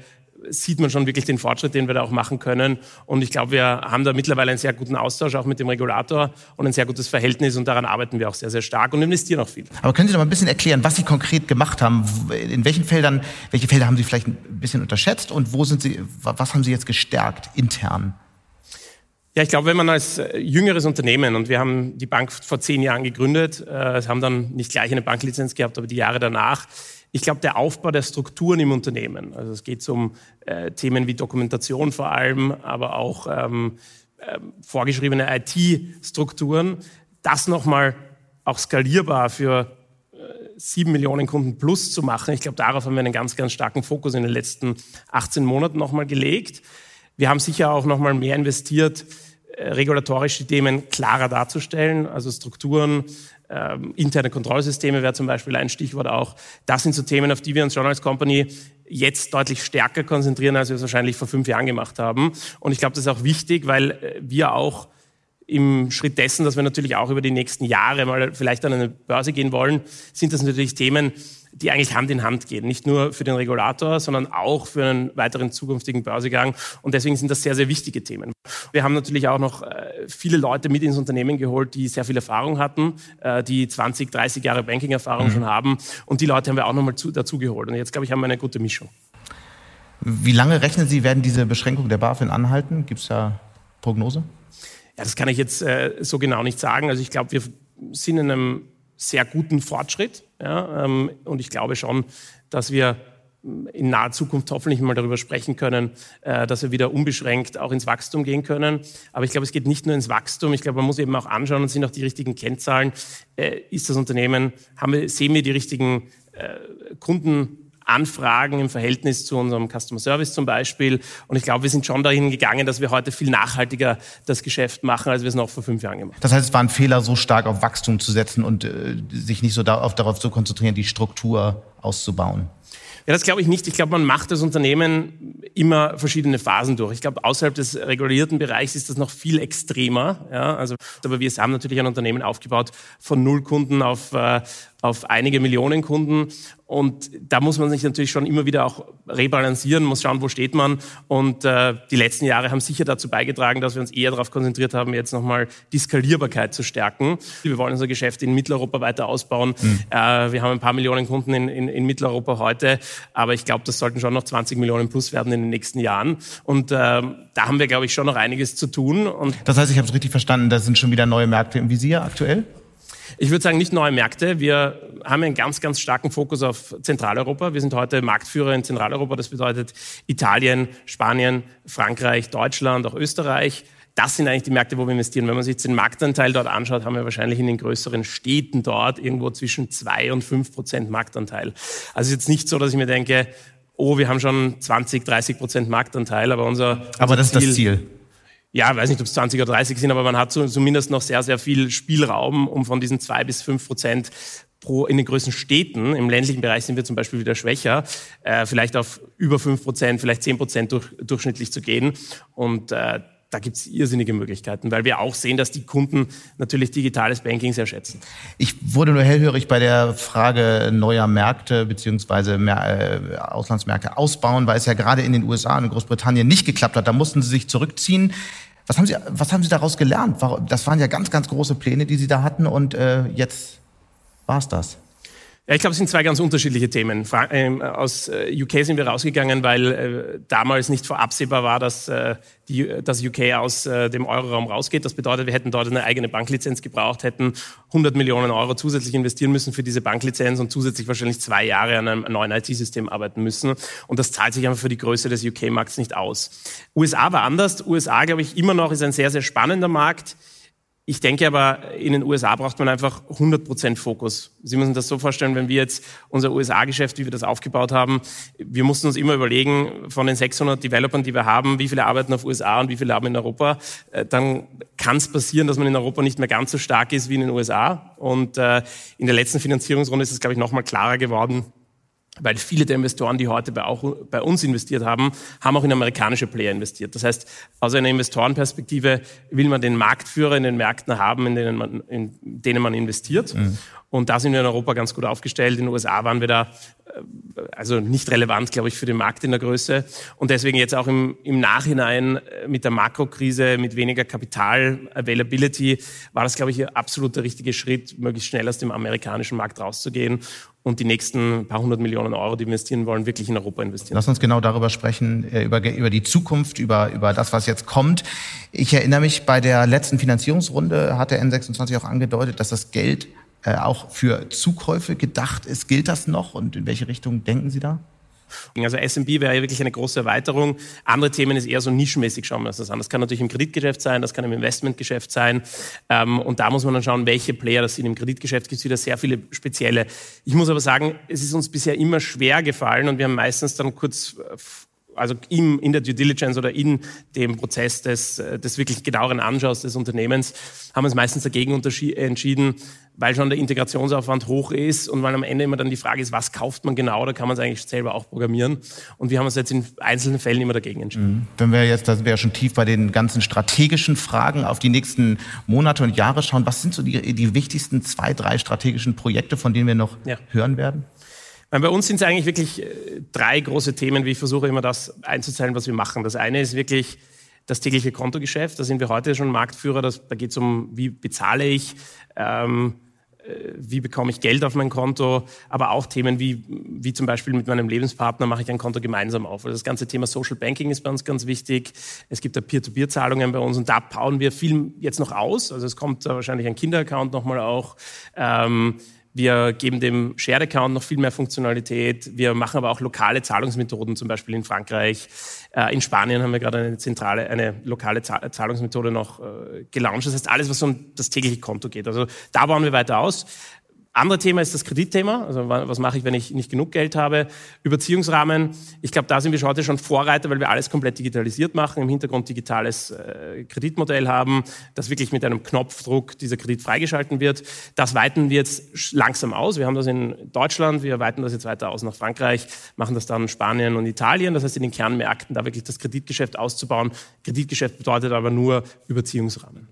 sieht man schon wirklich den Fortschritt, den wir da auch machen können. Und ich glaube, wir haben da mittlerweile einen sehr guten Austausch auch mit dem Regulator und ein sehr gutes Verhältnis und daran arbeiten wir auch sehr, sehr stark und investieren auch viel. Aber können Sie noch mal ein bisschen erklären, was Sie konkret gemacht haben? In welchen Feldern, welche Felder haben Sie vielleicht ein bisschen unterschätzt und wo sind Sie, was haben Sie jetzt gestärkt intern? Ja, ich glaube, wenn man als äh, jüngeres Unternehmen, und wir haben die Bank vor zehn Jahren gegründet, äh, haben dann nicht gleich eine Banklizenz gehabt, aber die Jahre danach, ich glaube, der Aufbau der Strukturen im Unternehmen, also es geht um äh, Themen wie Dokumentation vor allem, aber auch ähm, äh, vorgeschriebene IT-Strukturen, das nochmal auch skalierbar für äh, sieben Millionen Kunden plus zu machen. Ich glaube, darauf haben wir einen ganz, ganz starken Fokus in den letzten 18 Monaten nochmal gelegt. Wir haben sicher auch nochmal mehr investiert, äh, regulatorische Themen klarer darzustellen, also Strukturen, ähm, interne Kontrollsysteme wäre zum Beispiel ein Stichwort auch. Das sind so Themen, auf die wir uns schon als Company jetzt deutlich stärker konzentrieren, als wir es wahrscheinlich vor fünf Jahren gemacht haben. Und ich glaube, das ist auch wichtig, weil äh, wir auch im Schritt dessen, dass wir natürlich auch über die nächsten Jahre mal vielleicht an eine Börse gehen wollen, sind das natürlich Themen, die eigentlich Hand in Hand gehen. Nicht nur für den Regulator, sondern auch für einen weiteren zukünftigen Börsegang. Und deswegen sind das sehr, sehr wichtige Themen. Wir haben natürlich auch noch äh, viele Leute mit ins Unternehmen geholt, die sehr viel Erfahrung hatten, äh, die 20, 30 Jahre Banking-Erfahrung mhm. schon haben. Und die Leute haben wir auch nochmal dazu geholt. Und jetzt, glaube ich, haben wir eine gute Mischung. Wie lange rechnen Sie, werden diese Beschränkungen der BaFin anhalten? Gibt es da Prognose? Ja, das kann ich jetzt äh, so genau nicht sagen. Also ich glaube, wir sind in einem sehr guten Fortschritt. Ja, ähm, und ich glaube schon, dass wir in naher Zukunft hoffentlich mal darüber sprechen können, äh, dass wir wieder unbeschränkt auch ins Wachstum gehen können. Aber ich glaube, es geht nicht nur ins Wachstum. Ich glaube, man muss eben auch anschauen und sind auch die richtigen Kennzahlen. Äh, ist das Unternehmen, haben wir, sehen wir die richtigen äh, Kunden Anfragen im Verhältnis zu unserem Customer Service zum Beispiel. Und ich glaube, wir sind schon dahin gegangen, dass wir heute viel nachhaltiger das Geschäft machen, als wir es noch vor fünf Jahren gemacht haben. Das heißt, es war ein Fehler, so stark auf Wachstum zu setzen und äh, sich nicht so darauf, darauf zu konzentrieren, die Struktur auszubauen. Ja, das glaube ich nicht. Ich glaube, man macht das Unternehmen immer verschiedene Phasen durch. Ich glaube, außerhalb des regulierten Bereichs ist das noch viel extremer. Ja, also, aber wir haben natürlich ein Unternehmen aufgebaut von null Kunden auf, äh, auf einige Millionen Kunden. Und da muss man sich natürlich schon immer wieder auch rebalancieren, muss schauen, wo steht man. Und äh, die letzten Jahre haben sicher dazu beigetragen, dass wir uns eher darauf konzentriert haben, jetzt nochmal die Skalierbarkeit zu stärken. Wir wollen unser Geschäft in Mitteleuropa weiter ausbauen. Mhm. Äh, wir haben ein paar Millionen Kunden in, in, in Mitteleuropa heute, aber ich glaube, das sollten schon noch 20 Millionen plus werden in den nächsten Jahren. Und äh, da haben wir, glaube ich, schon noch einiges zu tun. Und das heißt, ich habe es richtig verstanden, da sind schon wieder neue Märkte im Visier aktuell? Ich würde sagen, nicht neue Märkte. Wir haben einen ganz, ganz starken Fokus auf Zentraleuropa. Wir sind heute Marktführer in Zentraleuropa. Das bedeutet Italien, Spanien, Frankreich, Deutschland, auch Österreich. Das sind eigentlich die Märkte, wo wir investieren. Wenn man sich den Marktanteil dort anschaut, haben wir wahrscheinlich in den größeren Städten dort irgendwo zwischen zwei und fünf Prozent Marktanteil. Also es ist jetzt nicht so, dass ich mir denke, oh, wir haben schon 20, 30 Prozent Marktanteil, aber unser, unser Aber das Ziel, ist das Ziel ja, weiß nicht, ob es 20 oder 30 sind, aber man hat zumindest noch sehr, sehr viel Spielraum, um von diesen zwei bis fünf Prozent pro, in den größten Städten, im ländlichen Bereich sind wir zum Beispiel wieder schwächer, äh, vielleicht auf über fünf Prozent, vielleicht zehn Prozent durch, durchschnittlich zu gehen. Und äh, da gibt es irrsinnige Möglichkeiten, weil wir auch sehen, dass die Kunden natürlich digitales Banking sehr schätzen. Ich wurde nur hellhörig bei der Frage neuer Märkte beziehungsweise mehr, äh, Auslandsmärkte ausbauen, weil es ja gerade in den USA und in Großbritannien nicht geklappt hat. Da mussten Sie sich zurückziehen. Was haben Sie, was haben Sie daraus gelernt? Das waren ja ganz, ganz große Pläne, die Sie da hatten und äh, jetzt war es das. Ja, ich glaube, es sind zwei ganz unterschiedliche Themen. Ähm, aus äh, UK sind wir rausgegangen, weil äh, damals nicht vorabsehbar war, dass äh, das UK aus dem Euroraum rausgeht. Das bedeutet, wir hätten dort eine eigene Banklizenz gebraucht, hätten 100 Millionen Euro zusätzlich investieren müssen für diese Banklizenz und zusätzlich wahrscheinlich zwei Jahre an einem neuen IT-System arbeiten müssen. Und das zahlt sich einfach für die Größe des UK-Markts nicht aus. USA war anders. USA, glaube ich, immer noch ist ein sehr, sehr spannender Markt. Ich denke aber, in den USA braucht man einfach 100% Fokus. Sie müssen das so vorstellen, wenn wir jetzt unser USA-Geschäft, wie wir das aufgebaut haben, wir mussten uns immer überlegen, von den 600 Developern, die wir haben, wie viele arbeiten auf USA und wie viele haben in Europa. Äh, dann kann es passieren, dass man in Europa nicht mehr ganz so stark ist wie in den USA. Und äh, in der letzten Finanzierungsrunde ist es, glaube ich, nochmal klarer geworden, weil viele der Investoren, die heute bei, auch, bei, uns investiert haben, haben auch in amerikanische Player investiert. Das heißt, aus einer Investorenperspektive will man den Marktführer in den Märkten haben, in denen man, in denen man investiert. Mhm. Und da sind wir in Europa ganz gut aufgestellt. In den USA waren wir da äh, also nicht relevant, glaube ich, für den Markt in der Größe. Und deswegen jetzt auch im, im Nachhinein äh, mit der Makrokrise, mit weniger Kapital-Availability, war das, glaube ich, absolut der richtige Schritt, möglichst schnell aus dem amerikanischen Markt rauszugehen und die nächsten paar hundert Millionen Euro, die investieren wollen, wirklich in Europa investieren. Lass uns genau darüber sprechen, äh, über, über die Zukunft, über, über das, was jetzt kommt. Ich erinnere mich, bei der letzten Finanzierungsrunde hat der N26 auch angedeutet, dass das Geld äh, auch für Zukäufe gedacht ist. Gilt das noch und in welche Richtung denken Sie da? Also S&P wäre ja wirklich eine große Erweiterung. Andere Themen ist eher so nischenmäßig schauen wir uns das an. Das kann natürlich im Kreditgeschäft sein, das kann im Investmentgeschäft sein. Ähm, und da muss man dann schauen, welche Player das sind. Im Kreditgeschäft gibt es wieder sehr viele spezielle. Ich muss aber sagen, es ist uns bisher immer schwer gefallen und wir haben meistens dann kurz also im, in der Due Diligence oder in dem Prozess des, des wirklich genaueren Anschaus des Unternehmens, haben wir uns meistens dagegen entschieden, weil schon der Integrationsaufwand hoch ist und weil am Ende immer dann die Frage ist, was kauft man genau, da kann man es eigentlich selber auch programmieren. Und wir haben uns jetzt in einzelnen Fällen immer dagegen entschieden. Mhm. Wenn wir jetzt, das wäre schon tief bei den ganzen strategischen Fragen auf die nächsten Monate und Jahre schauen, was sind so die, die wichtigsten zwei, drei strategischen Projekte, von denen wir noch ja. hören werden? Bei uns sind es eigentlich wirklich äh, drei große Themen, wie ich versuche immer das einzuzählen, was wir machen. Das eine ist wirklich das tägliche Kontogeschäft. Da sind wir heute schon Marktführer. Das, da geht es um, wie bezahle ich, ähm, äh, wie bekomme ich Geld auf mein Konto, aber auch Themen wie, wie zum Beispiel mit meinem Lebenspartner mache ich ein Konto gemeinsam auf. Also das ganze Thema Social Banking ist bei uns ganz wichtig. Es gibt da Peer-to-Peer-Zahlungen bei uns und da bauen wir viel jetzt noch aus. Also es kommt wahrscheinlich ein Kinderaccount nochmal auch. Ähm, wir geben dem Shared Account noch viel mehr Funktionalität. Wir machen aber auch lokale Zahlungsmethoden, zum Beispiel in Frankreich. Äh, in Spanien haben wir gerade eine zentrale, eine lokale Zahlungsmethode noch äh, gelauncht. Das heißt, alles, was um das tägliche Konto geht. Also da bauen wir weiter aus. Andere Thema ist das Kreditthema. Also was mache ich, wenn ich nicht genug Geld habe? Überziehungsrahmen. Ich glaube, da sind wir heute schon Vorreiter, weil wir alles komplett digitalisiert machen, im Hintergrund digitales äh, Kreditmodell haben, dass wirklich mit einem Knopfdruck dieser Kredit freigeschalten wird. Das weiten wir jetzt langsam aus. Wir haben das in Deutschland, wir weiten das jetzt weiter aus nach Frankreich, machen das dann in Spanien und Italien. Das heißt, in den Kernmärkten da wirklich das Kreditgeschäft auszubauen. Kreditgeschäft bedeutet aber nur Überziehungsrahmen.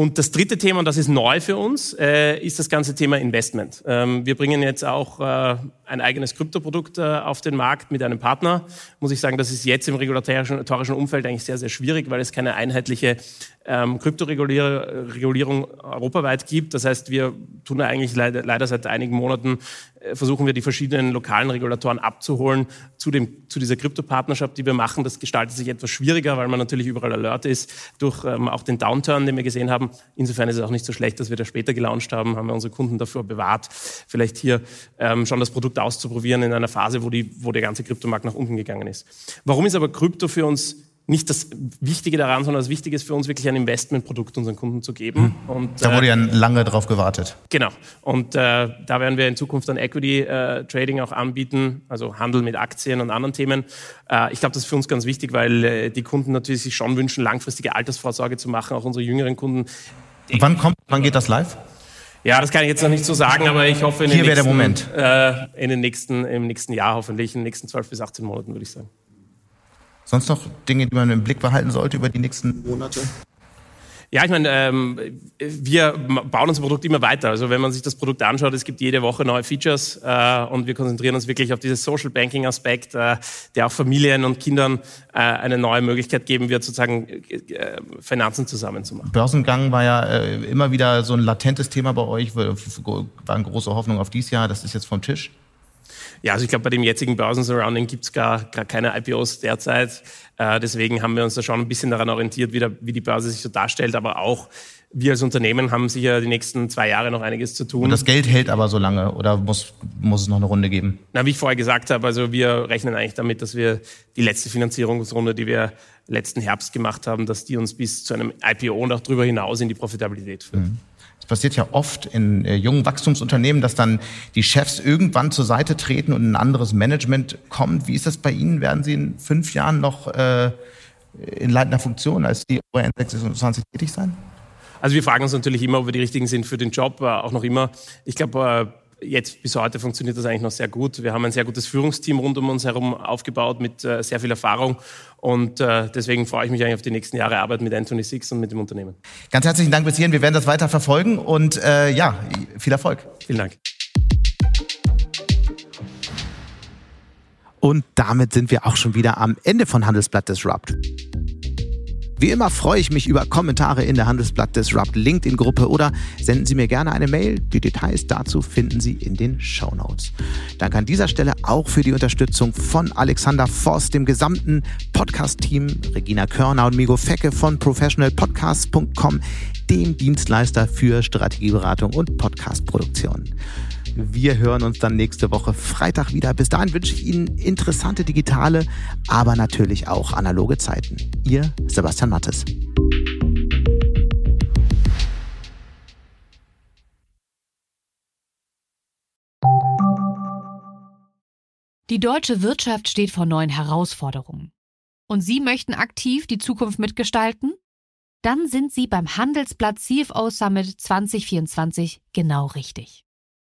Und das dritte Thema, und das ist neu für uns, äh, ist das ganze Thema Investment. Ähm, wir bringen jetzt auch äh, ein eigenes Kryptoprodukt äh, auf den Markt mit einem Partner. Muss ich sagen, das ist jetzt im regulatorischen Umfeld eigentlich sehr, sehr schwierig, weil es keine einheitliche ähm, Kryptoregulierung europaweit gibt. Das heißt, wir tun eigentlich leider, leider seit einigen Monaten, äh, versuchen wir die verschiedenen lokalen Regulatoren abzuholen zu, dem, zu dieser Kryptopartnerschaft, die wir machen. Das gestaltet sich etwas schwieriger, weil man natürlich überall alert ist durch ähm, auch den Downturn, den wir gesehen haben. Insofern ist es auch nicht so schlecht, dass wir das später gelauncht haben, haben wir unsere Kunden dafür bewahrt, vielleicht hier ähm, schon das Produkt auszuprobieren in einer Phase, wo, die, wo der ganze Kryptomarkt nach unten gegangen ist. Warum ist aber Krypto für uns nicht das Wichtige daran, sondern das Wichtige ist für uns wirklich ein Investmentprodukt unseren Kunden zu geben. Mhm. Und, da wurde ja äh, lange drauf gewartet. Genau. Und äh, da werden wir in Zukunft dann Equity äh, Trading auch anbieten, also Handel mit Aktien und anderen Themen. Äh, ich glaube, das ist für uns ganz wichtig, weil äh, die Kunden natürlich sich schon wünschen, langfristige Altersvorsorge zu machen, auch unsere jüngeren Kunden. Und wann kommt, wann geht das live? Ja, das kann ich jetzt noch nicht so sagen, aber ich hoffe in Hier wäre der Moment. Äh, in den nächsten, im nächsten Jahr hoffentlich, in den nächsten 12 bis 18 Monaten, würde ich sagen. Sonst noch Dinge, die man im Blick behalten sollte über die nächsten Monate? Ja, ich meine, ähm, wir bauen unser Produkt immer weiter. Also wenn man sich das Produkt anschaut, es gibt jede Woche neue Features äh, und wir konzentrieren uns wirklich auf dieses Social Banking Aspekt, äh, der auch Familien und Kindern äh, eine neue Möglichkeit geben wird, sozusagen äh, Finanzen zusammenzumachen. Börsengang war ja äh, immer wieder so ein latentes Thema bei euch, war eine große Hoffnung auf dieses Jahr, das ist jetzt vom Tisch. Ja, also ich glaube, bei dem jetzigen Börsensurrounding gibt es gar, gar keine IPOs derzeit. Äh, deswegen haben wir uns da schon ein bisschen daran orientiert, wie, der, wie die Börse sich so darstellt, aber auch wir als Unternehmen haben sicher die nächsten zwei Jahre noch einiges zu tun. Und das Geld hält aber so lange oder muss, muss es noch eine Runde geben? Na, wie ich vorher gesagt habe, also wir rechnen eigentlich damit, dass wir die letzte Finanzierungsrunde, die wir letzten Herbst gemacht haben, dass die uns bis zu einem IPO und auch darüber hinaus in die Profitabilität führt. Mhm passiert ja oft in äh, jungen Wachstumsunternehmen, dass dann die Chefs irgendwann zur Seite treten und ein anderes Management kommt. Wie ist das bei Ihnen? Werden Sie in fünf Jahren noch äh, in leitender Funktion als die N26 tätig sein? Also wir fragen uns natürlich immer, ob wir die richtigen sind für den Job, äh, auch noch immer. Ich glaube, jetzt bis heute funktioniert das eigentlich noch sehr gut. Wir haben ein sehr gutes Führungsteam rund um uns herum aufgebaut mit äh, sehr viel Erfahrung und äh, deswegen freue ich mich eigentlich auf die nächsten Jahre Arbeit mit Anthony Six und mit dem Unternehmen. Ganz herzlichen Dank bis hierhin. Wir werden das weiter verfolgen und äh, ja, viel Erfolg. Vielen Dank. Und damit sind wir auch schon wieder am Ende von Handelsblatt Disrupt. Wie immer freue ich mich über Kommentare in der Handelsblatt Disrupt LinkedIn-Gruppe oder senden Sie mir gerne eine Mail. Die Details dazu finden Sie in den Show Notes. Danke an dieser Stelle auch für die Unterstützung von Alexander Voss, dem gesamten Podcast-Team, Regina Körner und Migo Fecke von professionalpodcasts.com, dem Dienstleister für Strategieberatung und Podcastproduktion. Wir hören uns dann nächste Woche Freitag wieder. Bis dahin wünsche ich Ihnen interessante digitale, aber natürlich auch analoge Zeiten. Ihr Sebastian Mattes. Die deutsche Wirtschaft steht vor neuen Herausforderungen. Und Sie möchten aktiv die Zukunft mitgestalten? Dann sind Sie beim Handelsblatt CFO Summit 2024 genau richtig.